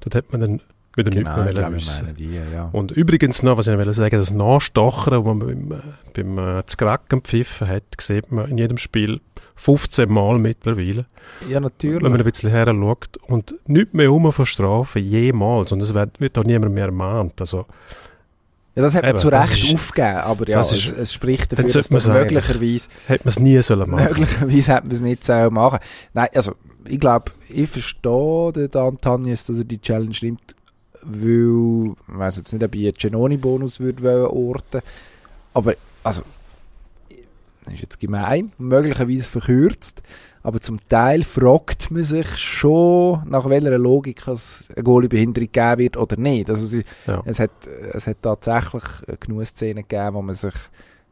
Dort hat man dann wieder genau, nicht mehr wissen. Die, ja. Und übrigens noch, was ich will sagen, das Nachstochern, das man beim, beim äh, Zkracken pfiffen hat, sieht man in jedem Spiel 15 Mal mittlerweile. Ja, natürlich. Wenn man ein bisschen her schaut. Und nicht mehr um von Strafen, jemals. Und es wird, wird auch niemand mehr ermahnt. Also, ja, das hat man Eben, zu Recht ist, aufgegeben, aber ja, ist, es, es, spricht dafür, dass man möglicherweise... Hätte man es nie sollen machen. Möglicherweise hätte man es nicht sollen machen. Nein, also, ich glaube, ich verstehe den Antonius, dass er die Challenge nimmt, weil, ich weiß jetzt nicht, ob ich einen Genoni-Bonus würde orten aber, also, das ist jetzt gemein, möglicherweise verkürzt, aber zum Teil fragt man sich schon, nach welcher Logik es eine Goalie-Behinderung geben wird oder nicht. Also es, ja. es, hat, es hat tatsächlich genug Szenen gegeben, wo man sich,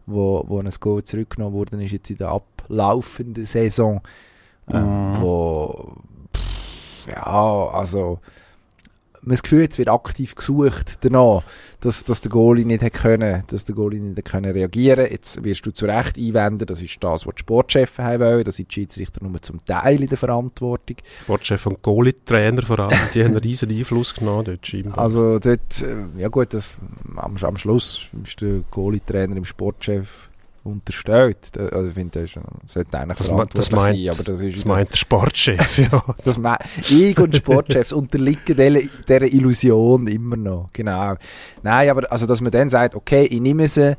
wo, wo ein Goal zurückgenommen wurde, ist jetzt in der ablaufenden Saison, ähm, mhm. wo, pff, ja, also, man das Gefühl, es wird aktiv gesucht danach, dass, dass der Goalie nicht hat können, dass der Goalie nicht können reagieren. Jetzt wirst du zu Recht einwenden, das ist das, was die Sportchefs haben wollen, da sind die Schiedsrichter nur zum Teil in der Verantwortung. Sportchef und Goalie-Trainer vor allem, die haben einen riesen Einfluss genommen dort scheinbar. Also dort, äh, ja gut, das, am, am Schluss ist der Goalie-Trainer im Sportchef unterstellt. Also ich finde, das sollte eigentlich das verantwortlich das meint, sein. Aber das, ist das meint der Sportchef, ja. das ich und Sportchefs unterliegen dieser Illusion immer noch. Genau. Nein, aber also, dass man dann sagt, okay, ich nehme sie,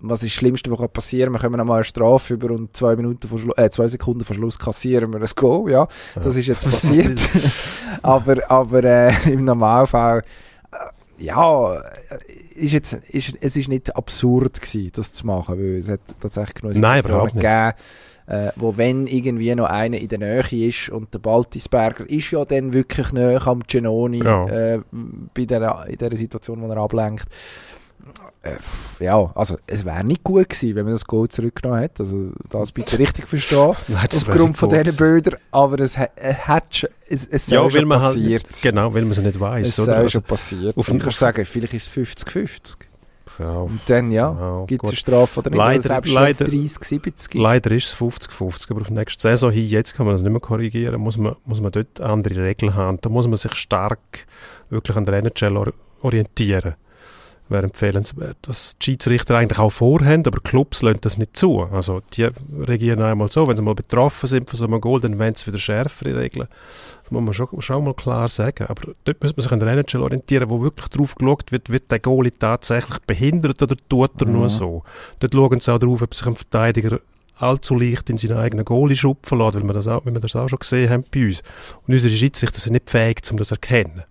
was ist das Schlimmste, was passieren kann? Wir können einmal eine Strafe über und zwei, Minuten vor äh, zwei Sekunden vor Schluss kassieren wir ein Go, ja. Das ja. ist jetzt passiert. aber aber äh, im Normalfall, äh, ja, ist jetzt, ist, es ist nicht absurd gewesen, das zu machen, weil es hat tatsächlich genug Situationen gegeben, äh, wo wenn irgendwie noch einer in der Nähe ist und der Baltisberger ist ja dann wirklich näher am Genoni ja. äh, bei der, in der Situation, wo er ablenkt. Äh, ja, also es wäre nicht gut gewesen, wenn man das Goal zurückgenommen hätte. Also das bitte richtig verstehen, aufgrund von diesen Bildern. Aber es, hat schon, es, es ja, schon halt passiert halt, Genau, weil man es nicht weiß. Es oder? also, schon passiert sein. Ich kann sagen, vielleicht ist es 50-50. Ja. Und dann, ja, ja gibt es eine Strafe oder nicht, leider, selbst leider, 30, 70 Leider ist es 50-50, aber auf die nächste Saison hin, jetzt kann man das nicht mehr korrigieren, muss man, muss man dort andere Regeln haben. Da muss man sich stark wirklich an der NHL orientieren wäre empfehlenswert. Dass die Schiedsrichter eigentlich auch vorhaben, aber Clubs lassen das nicht zu. Also die regieren einmal so, wenn sie mal betroffen sind von so einem Goal, dann wollen sie wieder schärfere Regeln. Das muss man schon, schon mal klar sagen. Aber dort muss man sich an der NHL orientieren, wo wirklich drauf geschaut wird, wird der Goalie tatsächlich behindert oder tut er mhm. nur so. Dort schauen sie auch darauf, ob sich ein Verteidiger allzu leicht in seinen eigenen Goalie schupfen lässt, weil wir das auch, weil wir das auch schon gesehen haben bei uns. Und unsere Schiedsrichter sind nicht fähig, um das zu erkennen.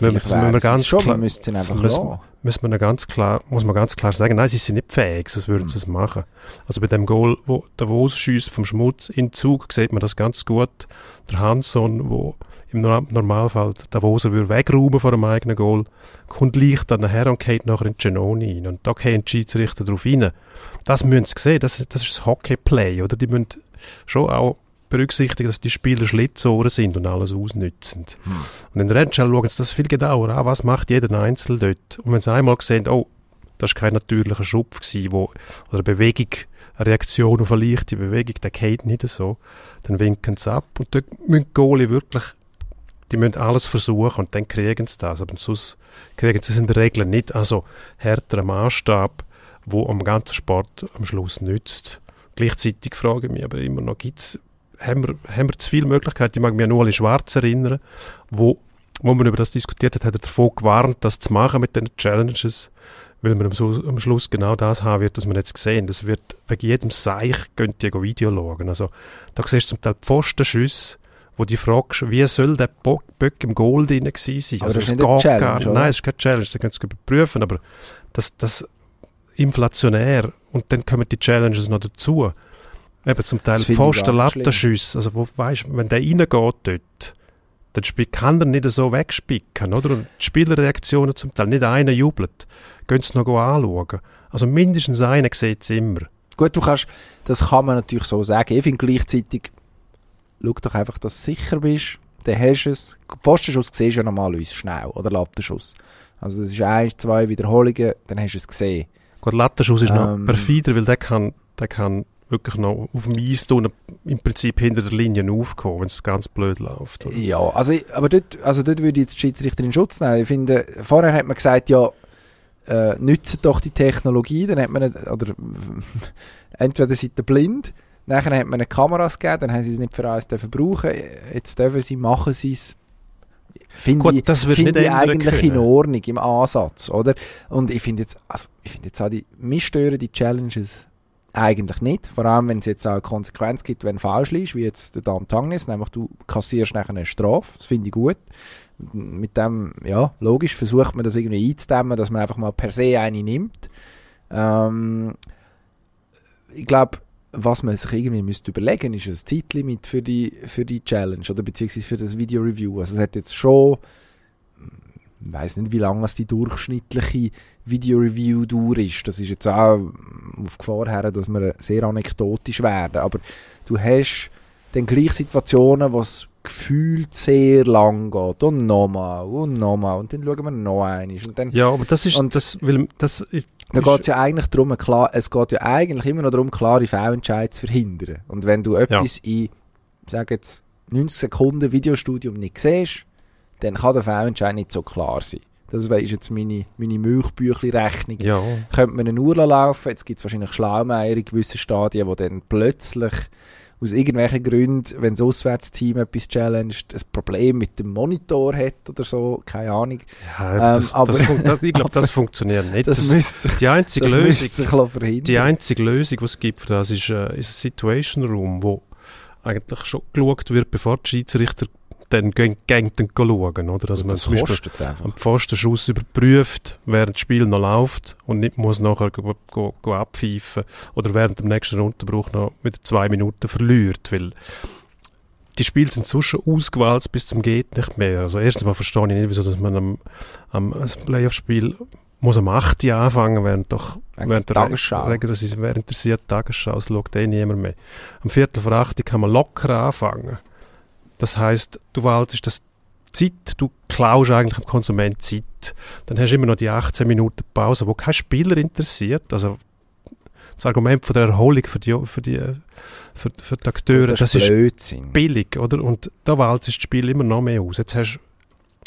Ja, müssen, wir ganz schon, klar, müssen einfach müssen, müssen man ganz klar, muss man ganz klar sagen, nein, sie sind nicht fähig, sonst würden sie es mhm. machen. Also bei dem Goal, wo der Wos schießt vom Schmutz in Zug, sieht man das ganz gut. Der Hansson, wo im Normalfall der Woser würde wegräumen vor dem eigenen Goal, kommt leicht dann nachher und geht nachher in Genoni rein. Und da gehen die Schiedsrichter drauf rein. Das müssen sie sehen, das, das ist das Hockeyplay, oder? Die müssen schon auch berücksichtigen, dass die Spieler Schlitzohren sind und alles ausnützen. Hm. Und in der NHL schauen sie das viel genauer an, was macht jeder Einzel dort. Und wenn sie einmal sehen, oh, das war kein natürlicher Schupf gewesen, wo, oder eine Bewegung, eine Reaktion auf eine leichte Bewegung, der geht nicht so, dann winken sie ab. Und dort müssen die Goalie wirklich, die müssen alles versuchen und dann kriegen sie das. Aber sonst kriegen sie es in der Regel nicht. Also härterer Maßstab, wo am ganzen Sport am Schluss nützt. Gleichzeitig frage ich mich aber immer noch, gibt es haben wir, haben wir zu viele Möglichkeiten. Ich mag mich an Ueli Schwarz erinnern, wo wo man über das diskutiert hat, hat er davon gewarnt, das zu machen mit den Challenges, weil man am, Schluss- am Schluss genau das haben wird, was wir jetzt sehen. Das wird, wegen jedem Seich könnt ihr Video schauen. Also, da siehst du zum Teil Pfostenschüsse, wo du fragst, wie soll der Böck im Goal drin gewesen sein? Aber also, das ist geht Challenge, gar? Nein, es ist keine Challenge, da könnt ihr es überprüfen, aber das, das inflationär und dann kommen die Challenges noch dazu. Eben zum Teil schlimm. Lattenschüsse, also wo, weißt, wenn der reingeht dort, dann kann er nicht so wegspicken, oder? Und die Spielerreaktionen zum Teil, nicht einer jubelt. Gehen sie noch anschauen. Also mindestens einer sieht es immer. Gut, du kannst, das kann man natürlich so sagen. Ich finde gleichzeitig, schau doch einfach, dass du sicher bist, dann hast du es. Pfostenschuss siehst du ja normalerweise schnell, oder Lattenschuss. Also das ist eins, zwei Wiederholungen, dann hast du es gesehen. Gut, Lattenschuss ist noch Ähm. perfider, weil der kann, der kann wirklich noch auf dem Eis tun, im Prinzip hinter der Linie aufkommen, wenn es ganz blöd läuft. oder? Ja, also, ich- aber dort, also dort würde ich jetzt die Schiedsrichter in Schutz nehmen. Ich finde, vorher hat man gesagt, ja, äh, nützen doch die Technologie, dann hat man, nicht, oder entweder seid ihr blind, nachher hat man eine Kameras gegeben, dann haben sie es nicht für alles dürfen brauchen, jetzt dürfen sie, machen sie es. Finde Gut, ich, das finde nicht ich eigentlich in können. Ordnung im Ansatz, oder? Und ich finde jetzt, also, ich finde jetzt auch die, mich stören die Challenges eigentlich nicht. Vor allem, wenn es jetzt auch eine Konsequenz gibt, wenn du falsch liegst, wie jetzt der Dame Tangnis, nämlich du kassierst nachher eine Strafe. Das finde ich gut. Mit dem, ja, logisch versucht man das irgendwie einzudämmen, dass man einfach mal per se eine nimmt. Ähm, ich glaube, was man sich irgendwie müsste überlegen, ist ein Zeitlimit für die, für die Challenge oder beziehungsweise für das Video-Review. Also es hat jetzt schon, ich weiß nicht, wie lange es die durchschnittliche Video-Review-Dauer ist. Das ist jetzt auch auf Gefahr her, dass wir sehr anekdotisch werden. Aber du hast dann gleich Situationen, wo es gefühlt sehr lang geht. Und nochmal und nochmal. Und dann schauen wir noch einmal. Und dann, Ja, aber das ist, Und- das, will, das da geht es ja eigentlich darum, klar, es geht ja eigentlich immer noch darum, klare Fehlentscheide zu verhindern. Und wenn du etwas in, sag jetzt, 90 Sekunden Videostudium nicht siehst, dann kann der Fehlentscheid nicht so klar sein. Das ist jetzt meine, meine Milchbüchli-Rechnung. ja, Könnte man eine Uhr laufen, jetzt gibt es wahrscheinlich Schlaumeier in gewissen Stadien, wo dann plötzlich aus irgendwelchen Gründen, wenn das Auswärtsteam etwas challenged, ein Problem mit dem Monitor hat oder so, keine Ahnung. ja Ähm, das, aber- das, ich glaube, das funktioniert nicht. Das, müsste sich, die einzige Lösung, verhindern. die einzige Lösung, die es gibt für das, ist, äh, ist ein Situation Room, wo eigentlich schon geschaut wird, bevor die Schiedsrichter dann gehen, gehen dann schauen, oder? Also man das zum Beispiel am Pfostenschuss überprüft, während das Spiel noch läuft und nicht muss nachher go, go, go abpfeifen oder während dem nächsten Unterbruch noch wieder zwei Minuten verliert, weil die Spiele sind sonst schon ausgewählt bis zum geht nicht mehr. Also erstens mal verstehe ich nicht, wieso dass man am, am Playoff-Spiel muss am 8. Uhr anfangen, während doch während der Tagesschau. Wer interessiert Tagesschau, es schaut eh niemand mehr. Am Viertel vor 8 Uhr kann man locker anfangen. Das heißt, du wählst das Zeit, du klaust eigentlich dem Konsument Zeit. Dann hast du immer noch die 18 Minuten Pause, wo kein Spieler interessiert. Also das Argument von der Erholung für die, für die, für, für die Akteure, das, das ist Blödsinn. billig, oder? Und da sich das Spiel immer noch mehr aus. Jetzt hast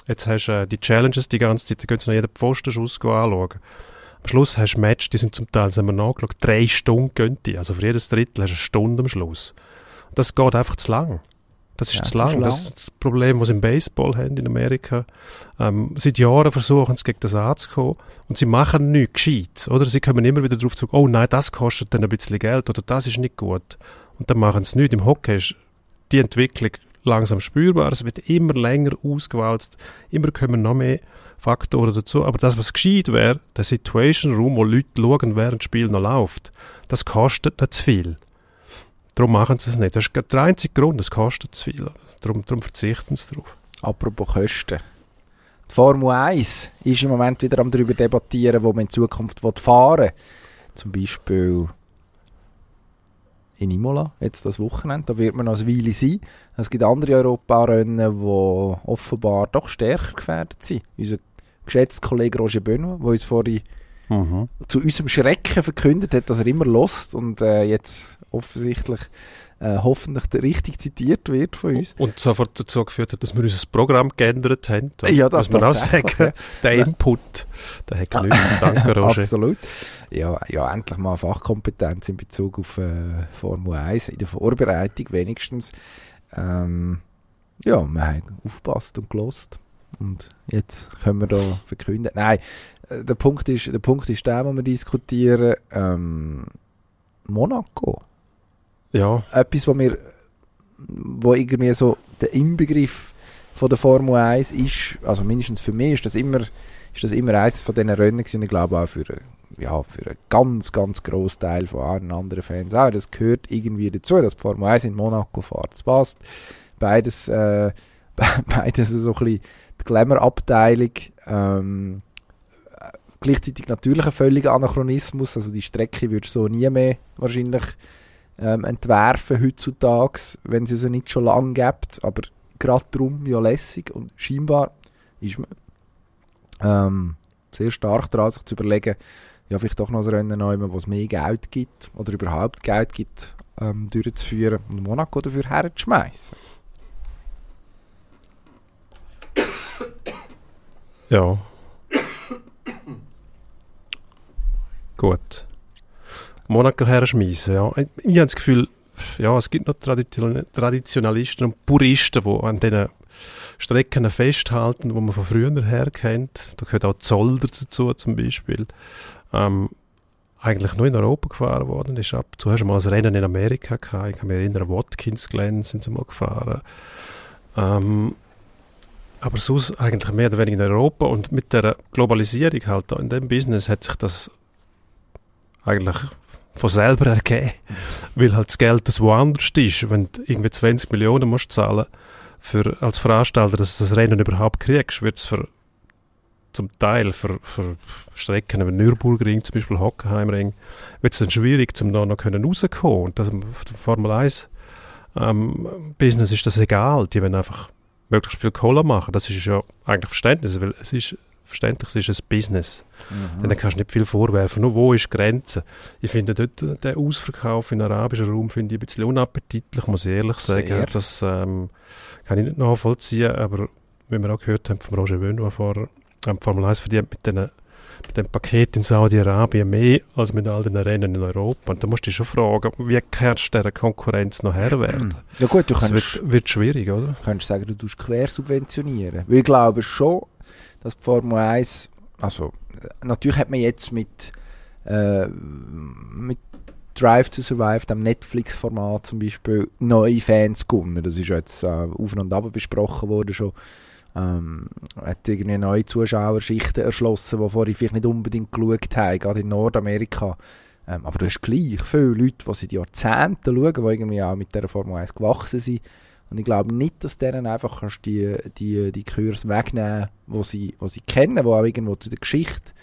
jetzt hast äh, die Challenges die ganze Zeit, da könntest du noch jeden Pfostenschuss anschauen. Am Schluss hast du Match, die sind zum Teil, das haben wir nachgeschaut, drei Stunden gehen die. Also für jedes Drittel hast du eine Stunde am Schluss. Das geht einfach zu lang. Das ist Ja, zu lang. Das ist das Problem, was sie im Baseball haben in Amerika. Ähm, seit Jahren versuchen sie gegen das anzukommen und sie machen nichts Gescheites, oder? Sie kommen immer wieder darauf zurück, oh nein, das kostet dann ein bisschen Geld oder das ist nicht gut. Und dann machen sie nichts. Im Hockey ist die Entwicklung langsam spürbar. Es wird immer länger ausgewalzt. Immer kommen noch mehr Faktoren dazu. Aber das, was gescheit wäre, der Situation Room, wo Leute schauen, während das Spiel noch läuft, das kostet nicht zu viel. Darum machen sie es nicht. Das ist der einzige Grund, es kostet zu viel. Darum, darum verzichten sie darauf. Apropos Kosten. Die Formel 1 ist im Moment wieder am darüber debattieren, wo man in Zukunft fahren will. Zum Beispiel in Imola, jetzt das Wochenende. Da wird man noch eine Weile sein. Es gibt andere Europarennen, die offenbar doch stärker gefährdet sind. Unser geschätzter Kollege Roger Benoit, der uns vorhin zu unserem Schrecken verkündet hat, dass er immer lost und äh, jetzt offensichtlich äh, hoffentlich richtig zitiert wird von uns. Und sofort dazu geführt hat, dass wir unser Programm geändert haben. Ja, das muss man auch sagen. Der Input, der hat genügend. Danke, Roger. Absolut. Ja, ja, endlich mal Fachkompetenz in Bezug auf äh, Formel 1, in der Vorbereitung wenigstens. Ähm, ja, wir haben aufgepasst und gelost. Und jetzt können wir da verkünden. Nein, äh, der Punkt ist, der Punkt ist der, wo wir diskutieren. Ähm, Monaco. Ja, Etwas, wo mir, wo irgendwie so der Inbegriff von der Formel 1 ist, also mindestens für mich ist das immer, ist das immer eines von diesen Rennen gewesen, ich glaube auch für, ja, für einen ganz, ganz grossen Teil von allen anderen Fans auch. Das gehört irgendwie dazu, dass die Formel 1 in Monaco fährt. Das passt. Beides, äh, beides so ein bisschen die Glamour-Abteilung. Ähm, äh, gleichzeitig natürlich ein völliger Anachronismus. Also die Strecke würdest so nie mehr wahrscheinlich ähm, entwerfen heutzutage, wenn sie sie nicht schon lange gibt. Aber gerade darum ja lässig und scheinbar ist man ähm, sehr stark daran, sich zu überlegen, ja, vielleicht doch noch ein Rennen nehmen, wo es mehr Geld gibt oder überhaupt Geld gibt, ähm, durchzuführen und Monaco dafür herzuschmeißen. Ja. Gut. Monaco herschmeißen, ja. Ich, ich habe das Gefühl, ja, es gibt noch Tradition Traditionalisten und Puristen, die an diesen Strecken festhalten, die man von früher her kennt. Da gehört auch Zolder dazu zum Beispiel. Ähm, eigentlich nur in Europa gefahren worden ist. Ab, du hast mal ein Rennen in Amerika gehabt. Ich kann mich erinnern, Watkins Glen sind sie mal gefahren. Ähm, aber sonst eigentlich mehr oder weniger in Europa und mit der Globalisierung halt da in dem Business hat sich das eigentlich von selber ergeben, weil halt das Geld das woanders ist. Wenn du irgendwie 20 Millionen musst zahlen für, als Veranstalter, dass du das Rennen überhaupt kriegst, wird es für zum Teil für, für Strecken wie Nürburgring, zum Beispiel Hockenheimring, wird es dann schwierig, zum da noch können rauskommen. Und das, Formel 1 ähm, Business ist das egal. Die wollen einfach möglichst viel Cola machen. Das ist ja eigentlich Verständnis, weil es ist verständlich, es ist ein Business. Mhm. Dann kannst du nicht viel vorwerfen. Nur wo ist die Grenze? Ich finde dort, äh, der Ausverkauf in arabischen Raum finde ich ein bisschen unappetitlich, muss ich ehrlich sagen. Sehr. Das ähm, kann ich nicht nachvollziehen, aber wie wir auch gehört haben von Roger Benoit vorher, ähm, Formel 1 verdient mit, den, mit dem Paket in Saudi-Arabien mehr als mit all den Rennen in Europa. Und da musst du dich schon fragen, wie kannst du dieser Konkurrenz noch Herr werden? Ja gut, du Das kannst, wird, wird schwierig, oder? könntest sagen, du tust quer subventionieren. Weil ich glaube schon, dass die Formel 1, also natürlich hat man jetzt mit, äh, mit Drive to Survive, dem Netflix-Format zum Beispiel, neue Fans gewonnen. Das ist ja jetzt äh, auf und ab besprochen worden schon. Ähm, hat irgendwie neue Zuschauerschichten erschlossen, die vorher vielleicht nicht unbedingt geschaut haben, gerade in Nordamerika. Ähm, aber du hast gleich viele Leute, die seit Jahrzehnten schauen, die irgendwie auch mit dieser Formel 1 gewachsen sind. Und ich glaube nicht, dass denen einfach kannst die, die, die Kurs wegnehmen wo sie, wo sie kennen, wo auch irgendwo zu der Geschichte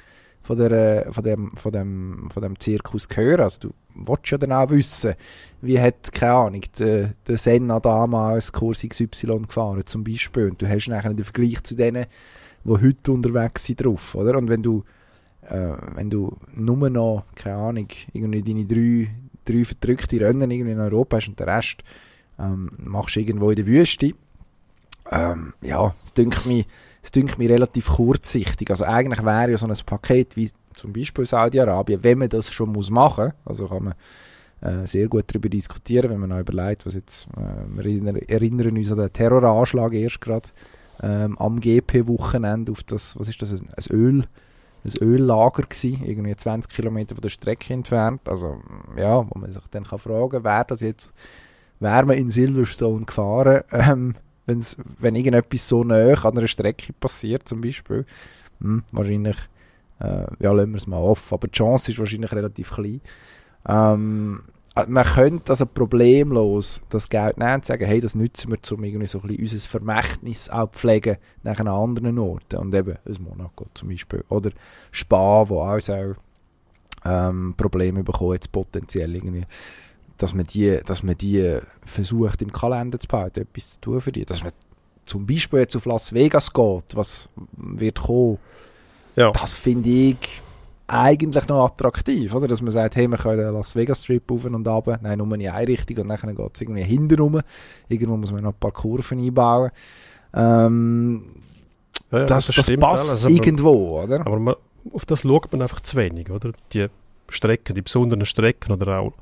von, der, von, dem, von, dem, von dem Zirkus gehören. Also du willst ja dann auch wissen, wie hat, keine Ahnung, der, der Senna damals Kurs XY gefahren zum Beispiel. Und du hast nachher den Vergleich zu denen, die heute unterwegs sind drauf, oder? Und wenn du, äh, wenn du nur noch, keine Ahnung, irgendwie deine drei, drei verdrückte Rennen irgendwie in Europa hast und den Rest ähm, machst du irgendwo in der Wüste, ähm, ja, es dünkt mich, es dünkt mich relativ kurzsichtig. Also eigentlich wäre ja so ein Paket wie zum Beispiel Saudi-Arabien, wenn man das schon muss machen, also kann man äh, sehr gut darüber diskutieren, wenn man noch überlegt, was jetzt, äh, wir erinnern, erinnern uns an den Terroranschlag erst gerade ähm, am GP-Wochenende auf das, was ist das, ein Öl, ein Öllager gewesen, irgendwie 20 Kilometer von der Strecke entfernt, also ja, wo man sich dann kann fragen, wäre das jetzt, wäre man in Silverstone gefahren, ähm, wenn's, wenn irgendetwas so nah an einer Strecke passiert zum Beispiel, hm, wahrscheinlich, äh, ja, lassen wir es mal off, aber die Chance ist wahrscheinlich relativ klein. Ähm, äh, man könnte also problemlos das Geld nehmen und sagen, hey, das nutzen wir, um irgendwie so ein bisschen unser Vermächtnis auch pflegen nach an anderen Orten. Und eben ein Monaco zum Beispiel. Oder Spa, wo auch so ähm, Probleme bekommen, jetzt potenziell irgendwie. Dass man, die, dass man die versucht im Kalender zu behalten, etwas zu tun für die. Dass man zum Beispiel jetzt auf Las Vegas geht, was wird kommen, Ja. das finde ich eigentlich noch attraktiv, oder? Dass man sagt, hey, wir können Las Vegas Strip auf und ab, nein, nur in eine Richtung und dann geht es irgendwie hinten rum. Irgendwo muss man noch ein paar Kurven einbauen. Ähm, Ja, ja, das, das, stimmt passt alles, aber- irgendwo, oder? Aber man, auf das schaut man einfach zu wenig, oder? Die Strecken, die besonderen Strecken oder auch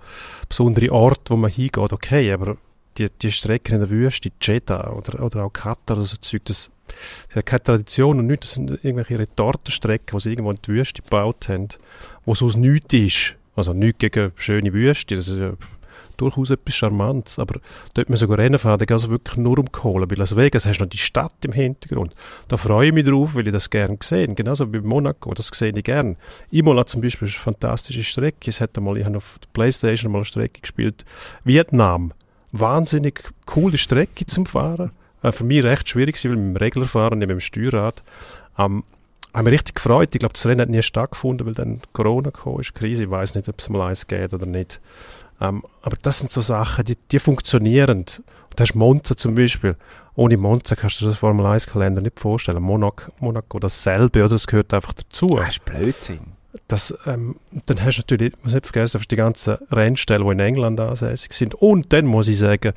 besondere Orte, wo man hingeht, okay, aber die, die Strecken in der Wüste, Jeddah oder, oder auch Katar oder so Zeug, das, sie hat keine Tradition und nichts. Das sind irgendwelche Retortenstrecken, die sie irgendwo in die Wüste gebaut haben, wo es aus nichts ist. Also nichts gegen schöne Wüste, das ist ja durchaus etwas Charmantes, aber dort müssen wir Rennen fahren, da geht es wirklich nur um Kohle. Bei Las Vegas hast du noch die Stadt im Hintergrund. Da freue ich mich drauf, weil ich das gerne sehe. Genauso wie Monaco, das sehe ich gerne. Imola zum Beispiel ist eine fantastische Strecke. Es hat einmal, ich habe auf der Playstation mal eine Strecke gespielt. Vietnam. Wahnsinnig coole Strecke zum Fahren. Äh, für mich recht schwierig weil mit dem Regler fahren, nicht mit dem Steuerrad. Ähm, haben mich richtig gefreut. Ich glaube, das Rennen hat nie stattgefunden, weil dann Corona gekommen ist, Krise. Ich weiß nicht, ob es mal eins geht oder nicht. Ähm, aber das sind so Sachen, die, die funktionieren. Da hast Monza zum Beispiel. Ohne Monza kannst du das Formel 1 Kalender nicht vorstellen. Monaco, Monaco dasselbe, oder? Das gehört einfach dazu. Das ist Blödsinn. Das, ähm, dann hast du natürlich, muss nicht vergessen, die ganzen Rennstellen, die in England ansässig sind. Und dann muss ich sagen,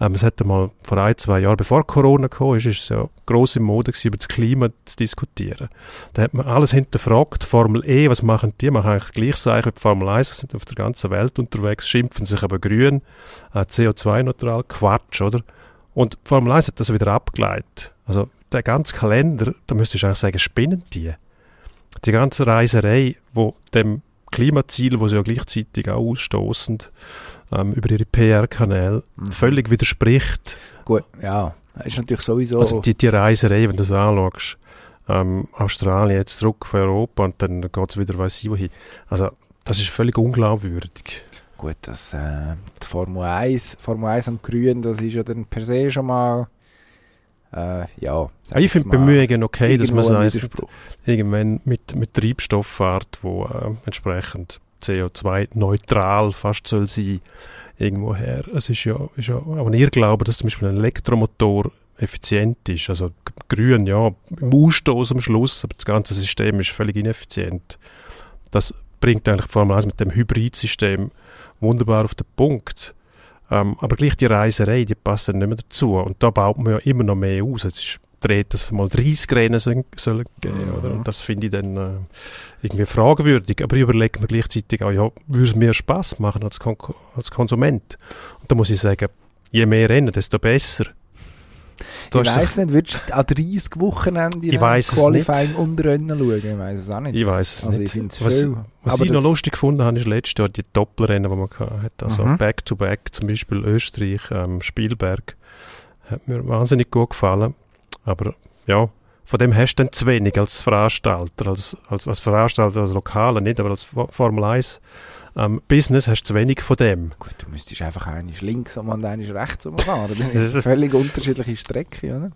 ähm, es hat mal vor ein, zwei Jahren, bevor Corona kam, ist, ist es ja gross im Mode gewesen, über das Klima zu diskutieren. Da hat man alles hinterfragt. Formel E, was machen die? Machen eigentlich gleich Sachen wie Formel 1, sind auf der ganzen Welt unterwegs, schimpfen sich aber grün, äh, CO2-neutral, Quatsch, oder? Und Formel 1 hat das wieder abgeleitet. Also, der ganze Kalender, da müsstest du eigentlich sagen, spinnen die die ganze Reiserei, wo dem Klimaziel, wo sie ja gleichzeitig auch ausstoßend ähm, über ihre PR-Kanäle mhm. völlig widerspricht. Gut, ja, ist natürlich sowieso. Also die, die Reiserei, wenn du das anschaust, ähm, Australien jetzt zurück von Europa und dann geht es wieder weiss ich wohin. Also das ist völlig unglaubwürdig. Gut, das äh, die Formel 1, Formel 1 und Grün, das ist ja dann per se schon mal äh, ja, ich finde Bemühungen okay, dass man sagt, irgendwann mit, mit Treibstoff fährt, wo äh, entsprechend CO2-neutral fast soll sein, irgendwoher. Es ist ja, ist ja auch ein Irrglaube, dass zum Beispiel ein Elektromotor effizient ist. Also grün, ja, im Ausstoß am Schluss, aber das ganze System ist völlig ineffizient. Das bringt eigentlich vor allem mit dem Hybridsystem wunderbar auf den Punkt. Ähm, aber gleich die Reiserei, die passen nicht mehr dazu. Und da baut man ja immer noch mehr aus. Jetzt ist dreht, dass es mal 30 Rennen sollen, sollen geben, oder? Und das finde ich dann äh, irgendwie fragwürdig. Aber ich überlege mir gleichzeitig auch, ja, würde es mir Spaß machen als, Kon als Konsument? Und da muss ich sagen, je mehr Rennen, desto besser. Du ich weiß nicht, würdest du an 30 Wochenende weiss Qualifying und Rennen schauen? Ich weiß es auch nicht. Ich weiß es also nicht. Ich finde es was, was ich noch lustig gefunden habe, ist letztes Jahr die Doppelrennen, die man hatte. Also Mhm. Back-to-Back, zum Beispiel Österreich, ähm, Spielberg. Hat mir wahnsinnig gut gefallen. Aber ja, von dem hast du dann zu wenig als Veranstalter, als, als, als Veranstalter, als Lokaler nicht, aber als Fo- Formel 1 ähm, Business hast du zu wenig von dem. Gut, du müsstest einfach eines links und eines rechts umfahren. Dann ist eine völlig unterschiedliche Strecke, oder?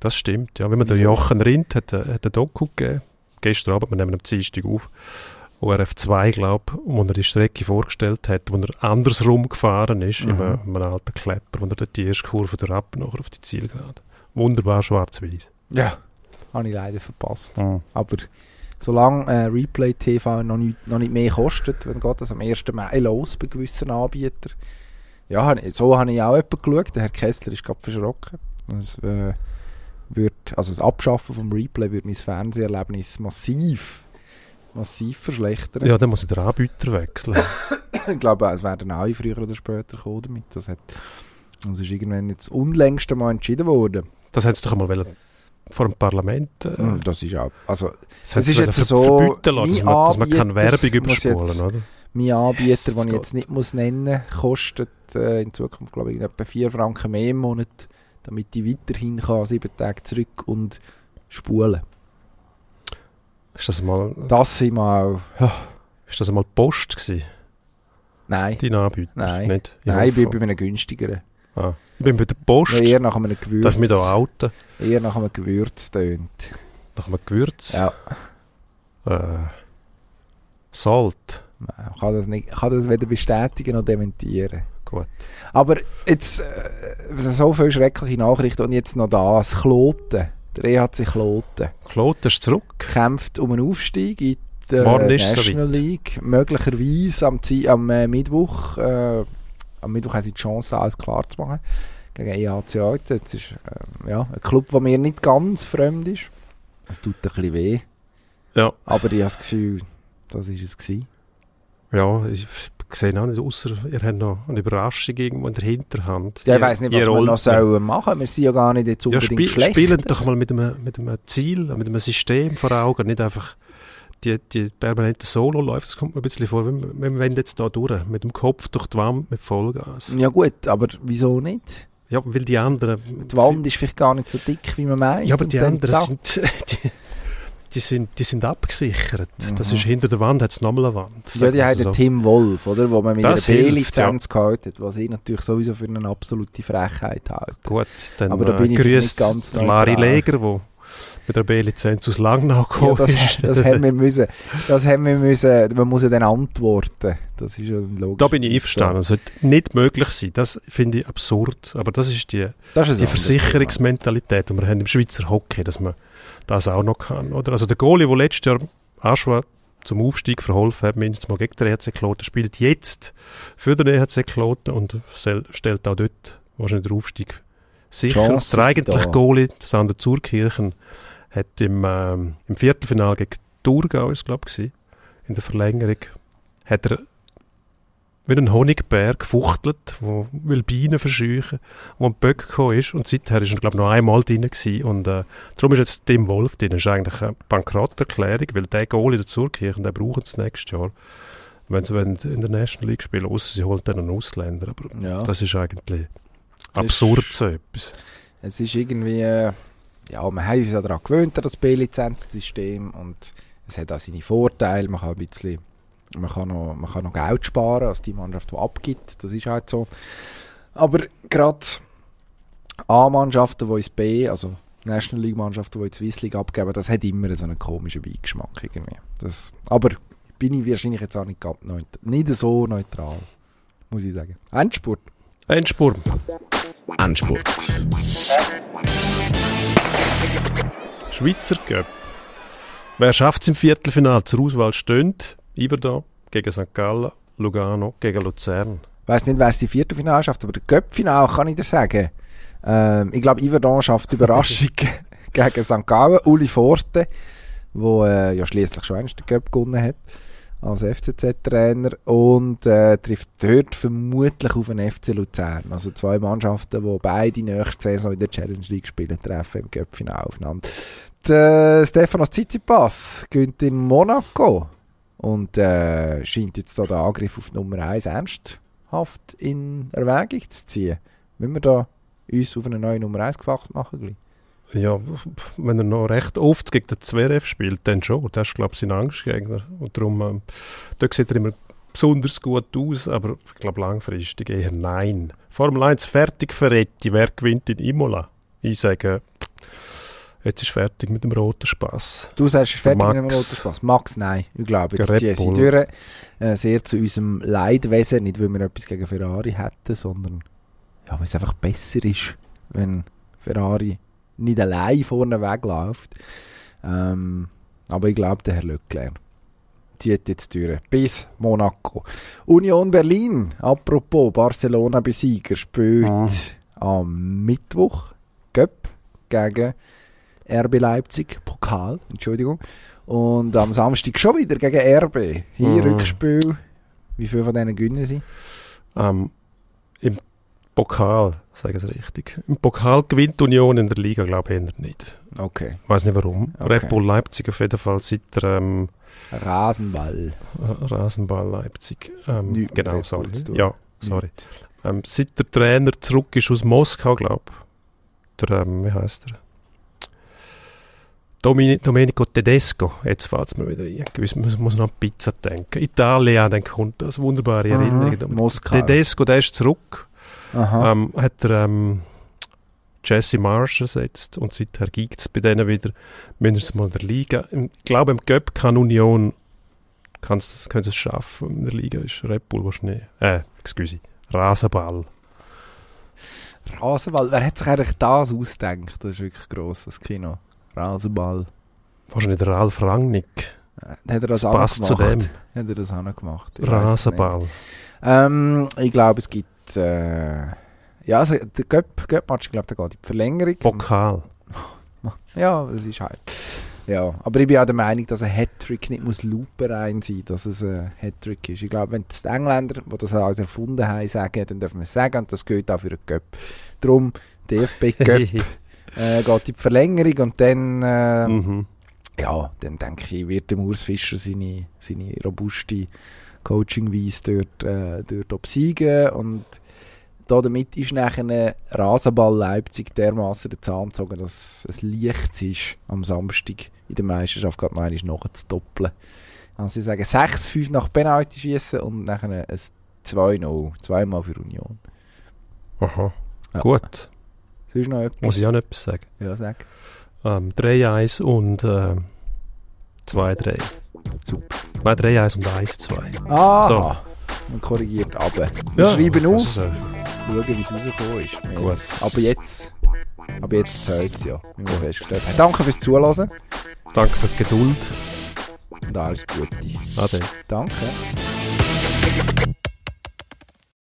Das stimmt, ja. Wenn man den? Jochen Rindt hat, äh, hat ein Doku gegeben, gestern Abend, wir nehmen am Dienstag auf, ORF2, glaube wo er die Strecke vorgestellt hat, wo er andersrum gefahren ist, Mhm. in einem, in einem alten Klepper, wo er dort die erste Kurve ab, nachher auf die Zielgerade. Wunderbar schwarz-weiß. Ja. Habe ich leider verpasst. Aber solange äh, Replay TV noch nicht, noch nicht mehr kostet, wenn geht das am 1. Mai los bei gewissen Anbietern. Ja, so habe ich auch jemanden geschaut. Der Herr Kessler ist gerade verschrocken. Das, äh, wird, also das Abschaffen vom Replay würde mein Fernseherlebnis massiv, massiv verschlechtern. Ja, dann muss ich den Anbieter wechseln. Ich glaube, es werden alle früher oder später kommen damit. Das, hat, das ist irgendwann jetzt unlängst einmal entschieden worden. Das hätten sie doch einmal wollen vor dem Parlament äh, Und Das ist auch, also das sie ist jetzt ver- so, verbieten lassen, dass man, dass man keine Werbung muss überspulen, jetzt- oder? mein Anbieter, den ich jetzt nicht muss nennen kostet äh, in Zukunft, glaube ich, etwa 4 Franken mehr im Monat, damit ich weiterhin kann, sieben Tage zurück und spulen. Ist das mal, Das sind mal... Ja, ist das mal Post gewesen, nein, dein Anbieter? nein. Nicht? Nein, ich bin bei einem günstigeren. Ah. ich bin bei der Post. Ja, eher nach einem Gewürz. Darf ich mich da outen? Eher nach einem Gewürz tönt. Nach einem Gewürz? Ja, Äh, Salt. nein, ich kann das, nicht, ich kann das weder bestätigen noch dementieren. Gut. Aber jetzt äh, so viele schreckliche Nachrichten und jetzt noch das. Kloten. Der EHC Kloten. Kloten ist zurück. kämpft um einen Aufstieg in die äh, National soweit. League. Möglicherweise am, am äh, Mittwoch. Äh, am Mittwoch haben sie die Chance, alles klar zu machen. Gegen EHC Alten. Jetzt ist äh, ja, ein Club, der mir nicht ganz fremd ist. Es tut ein bisschen weh. Ja. Aber ich habe das Gefühl, das war es. Gewesen. Ja, ich sehe auch nicht, außer ihr habt noch eine Überraschung irgendwo in der Hinterhand. Ja, ich weiss nicht, was wir noch sollen machen. Wir sind ja gar nicht jetzt Ja, unbedingt spiel, schlecht. spielen doch mal mit einem, mit einem Ziel, mit einem System vor Augen, nicht einfach die, die permanente Solo läuft. Das kommt mir ein bisschen vor, wir, wir wollen jetzt da durch, mit dem Kopf durch die Wand mit Vollgas. Ja gut, aber wieso nicht? Ja, weil die anderen... Die Wand ist vielleicht gar nicht so dick, wie man meint. Ja, aber die anderen sind, die, die sind, die sind abgesichert. Das Mhm. ist hinter der Wand, hat es nochmal eine Wand. Ja, die haben so. Tim Wolf, oder? Wo man mit Das einer B-Lizenz gehalten hat, was ich natürlich sowieso für eine absolute Frechheit halte. Gut, dann Aber da äh, bin ich grüßt neutral. Leger, der mit der B-Lizenz aus Langnau Ja, gekommen das, ist. das haben wir müssen. Das haben wir müssen. Man muss ja dann antworten. Das ist ja logisch. Da bin ich einverstanden. Das sollte nicht möglich sein. Das finde ich absurd. Aber das ist die, Das ist die Versicherungsmentalität, die wir haben im Schweizer Hockey, dass man das auch noch kann. Oder? Also der Goalie, der letztes Jahr Aschua zum Aufstieg verholfen hat, mindestens mal gegen den EHC Kloten, spielt jetzt für den EHC Kloten und stellt auch dort wahrscheinlich den Aufstieg sicher. Chancen Der eigentliche da. Goalie, Sander Zurkirchen, hat im, ähm, im Viertelfinale gegen Thurgau, ist glaube ich, in der Verlängerung, hat er wie ein Honigbär gefuchtelt, wo will Bienen verscheuchen, wo ein Böck gekommen ist und seither ist er glaube ich noch einmal drin gewesen und äh, darum ist jetzt Tim Wolf drin. Das ist eigentlich eine Bankrotterklärung, weil der Goalie der Zurkirchen, den brauchen sie nächstes Jahr, wenn sie in der National League spielen, außer sie holen dann einen Ausländer, aber Ja. das ist eigentlich absurd so etwas. Es ist irgendwie, äh, ja, man hat uns ja daran gewöhnt, das B-Lizenzsystem und es hat auch seine Vorteile. Man kann ein bisschen, man kann noch, man kann noch Geld sparen als die Mannschaft, die abgibt. Das ist halt so. Aber gerade A-Mannschaften, die ins B, also National League Mannschaften, die in die Swiss League abgeben, das hat immer so einen komischen Beigeschmack irgendwie. Das, aber bin ich wahrscheinlich jetzt auch nicht, nicht so neutral, muss ich sagen. Endspurt. Endspurt. Endspurt. Schweizer Cup. Wer schafft es im Viertelfinale? Zur Auswahl stöhnt Iverdon gegen St. Gallen, Lugano gegen Luzern. Ich weiss nicht, wer es die Viertelfinale schafft, aber der Göppfinale kann ich dir sagen. Ähm, ich glaube, Iverdon schafft die Überraschung gegen St. Gallen. Uli Forte, wo äh, ja schließlich schon einst den Göpp gewonnen hat als FCZ-Trainer und äh, trifft dort vermutlich auf den FC Luzern. Also zwei Mannschaften, die beide nächste Saison in der Challenge League spielen, treffen im Göppfinale aufeinander. Der Stefanos Tsitsipas gönnt in Monaco und äh, scheint jetzt da den Angriff auf Nummer 1 ernsthaft in Erwägung zu ziehen. Wenn wir da uns auf eine neue Nummer 1 gefacht machen, gleich. Ja, wenn er noch recht oft gegen den Zverev spielt, dann schon. Das ist, glaube ich, sein Angstgegner. Und darum, ähm, dort sieht er immer besonders gut aus, aber ich glaube langfristig eher nein. Formel 1 fertig Ferretti, wer gewinnt in Imola? Ich sage, jetzt ist fertig mit dem roten Spaß. Du sagst, ist fertig Max. mit dem roten Spaß. Max, nein. Ich glaube, jetzt ziehen sie durch. Äh, sehr zu unserem Leidwesen. Nicht, weil wir etwas gegen Ferrari hätten, sondern ja, weil es einfach besser ist, wenn Ferrari nicht allein vorne wegläuft. Ähm, aber ich glaube, der Herr Leclerc zieht jetzt durch. Bis Monaco. Union Berlin, apropos Barcelona-Besieger, spielt Ah. am Mittwoch Göpp gegen RB Leipzig, Pokal, Entschuldigung. Und am Samstag schon wieder gegen RB. Hier Mhm. Rückspiel. Wie viele von denen gewinnen sie? Ähm, Pokal, sagen Sie richtig. Im Pokal gewinnt Union in der Liga, glaube ich, nicht. Okay. Ich weiß nicht warum. Okay. Red Bull Leipzig auf jeden Fall seit der ähm, Rasenball. Rasenball Leipzig. Ähm, Nichts mit genau, sorry. Ja, sorry. Ähm, seit der Trainer zurück ist aus Moskau, glaube ich. Der, ähm, wie heißt er? Domini Domenico Tedesco. Jetzt fällt es mir wieder ein. Gewiss, man muss noch an Pizza denken. Italien, dann kommt das. Wunderbare Aha, Erinnerung. Moskau. Tedesco, der ist zurück. Ähm, hat er ähm, Jesse Marsh ersetzt und seither gibt es bei denen wieder mindestens mal in der Liga. Ich glaube, im Göpp kann Union kann's, das, können sie es schaffen. In der Liga ist Red Bull wahrscheinlich. Äh, excuse. Rasenball. Rasenball. Wer hat sich eigentlich das ausgedacht? Das ist wirklich gross, das Kino. Rasenball. Wahrscheinlich der Ralf Rangnick. Äh, Hat er das auch noch Passt zu dem. Hat er das auch noch gemacht? Ich Rasenball. Ähm, ich glaube, es gibt... Äh, ja, also der Göpp- Göpp-Match, ich glaube, der geht in die Verlängerung. Pokal. Ja, es ist halt. Ja, aber ich bin auch der Meinung, dass ein Hattrick nicht muss Looper-Rein sein, dass es ein Hattrick ist. Ich glaube, wenn die Engländer, die das alles erfunden haben, sagen, dann dürfen wir es sagen und das gilt auch für einen Göpp. Darum, DFB Göpp äh, geht in die Verlängerung und dann, äh, mhm. ja, dann denke ich, wird dem Urs Fischer seine, seine robuste Coaching-Weise dort, äh, dort obsiegen und damit ist nachher Rasenball Leipzig dermaßen den Zahn gezogen, dass es leicht ist, am Samstag in der Meisterschaft gerade noch einmal nachzudoppeln. Also ich sage 6-5 nach Penalty schießen und nachher ein 2-0, zweimal für Union. Aha. Ja. Gut. Sonst noch etwas? Muss ich auch noch etwas sagen? Ja, sag. Ähm, 3-1 und äh, 2-3. Super. Nein, 3-1 und 1-2. Ah, So. Man korrigiert ab. Wir schreiben auf, das, äh, schauen, wie es rausgekommen ist. Gut. Jetzt, aber jetzt, aber jetzt zählt es ja, wie wir festgestellt haben. Danke fürs Zuhören danke für die Geduld. und alles Gute. Ade. Danke.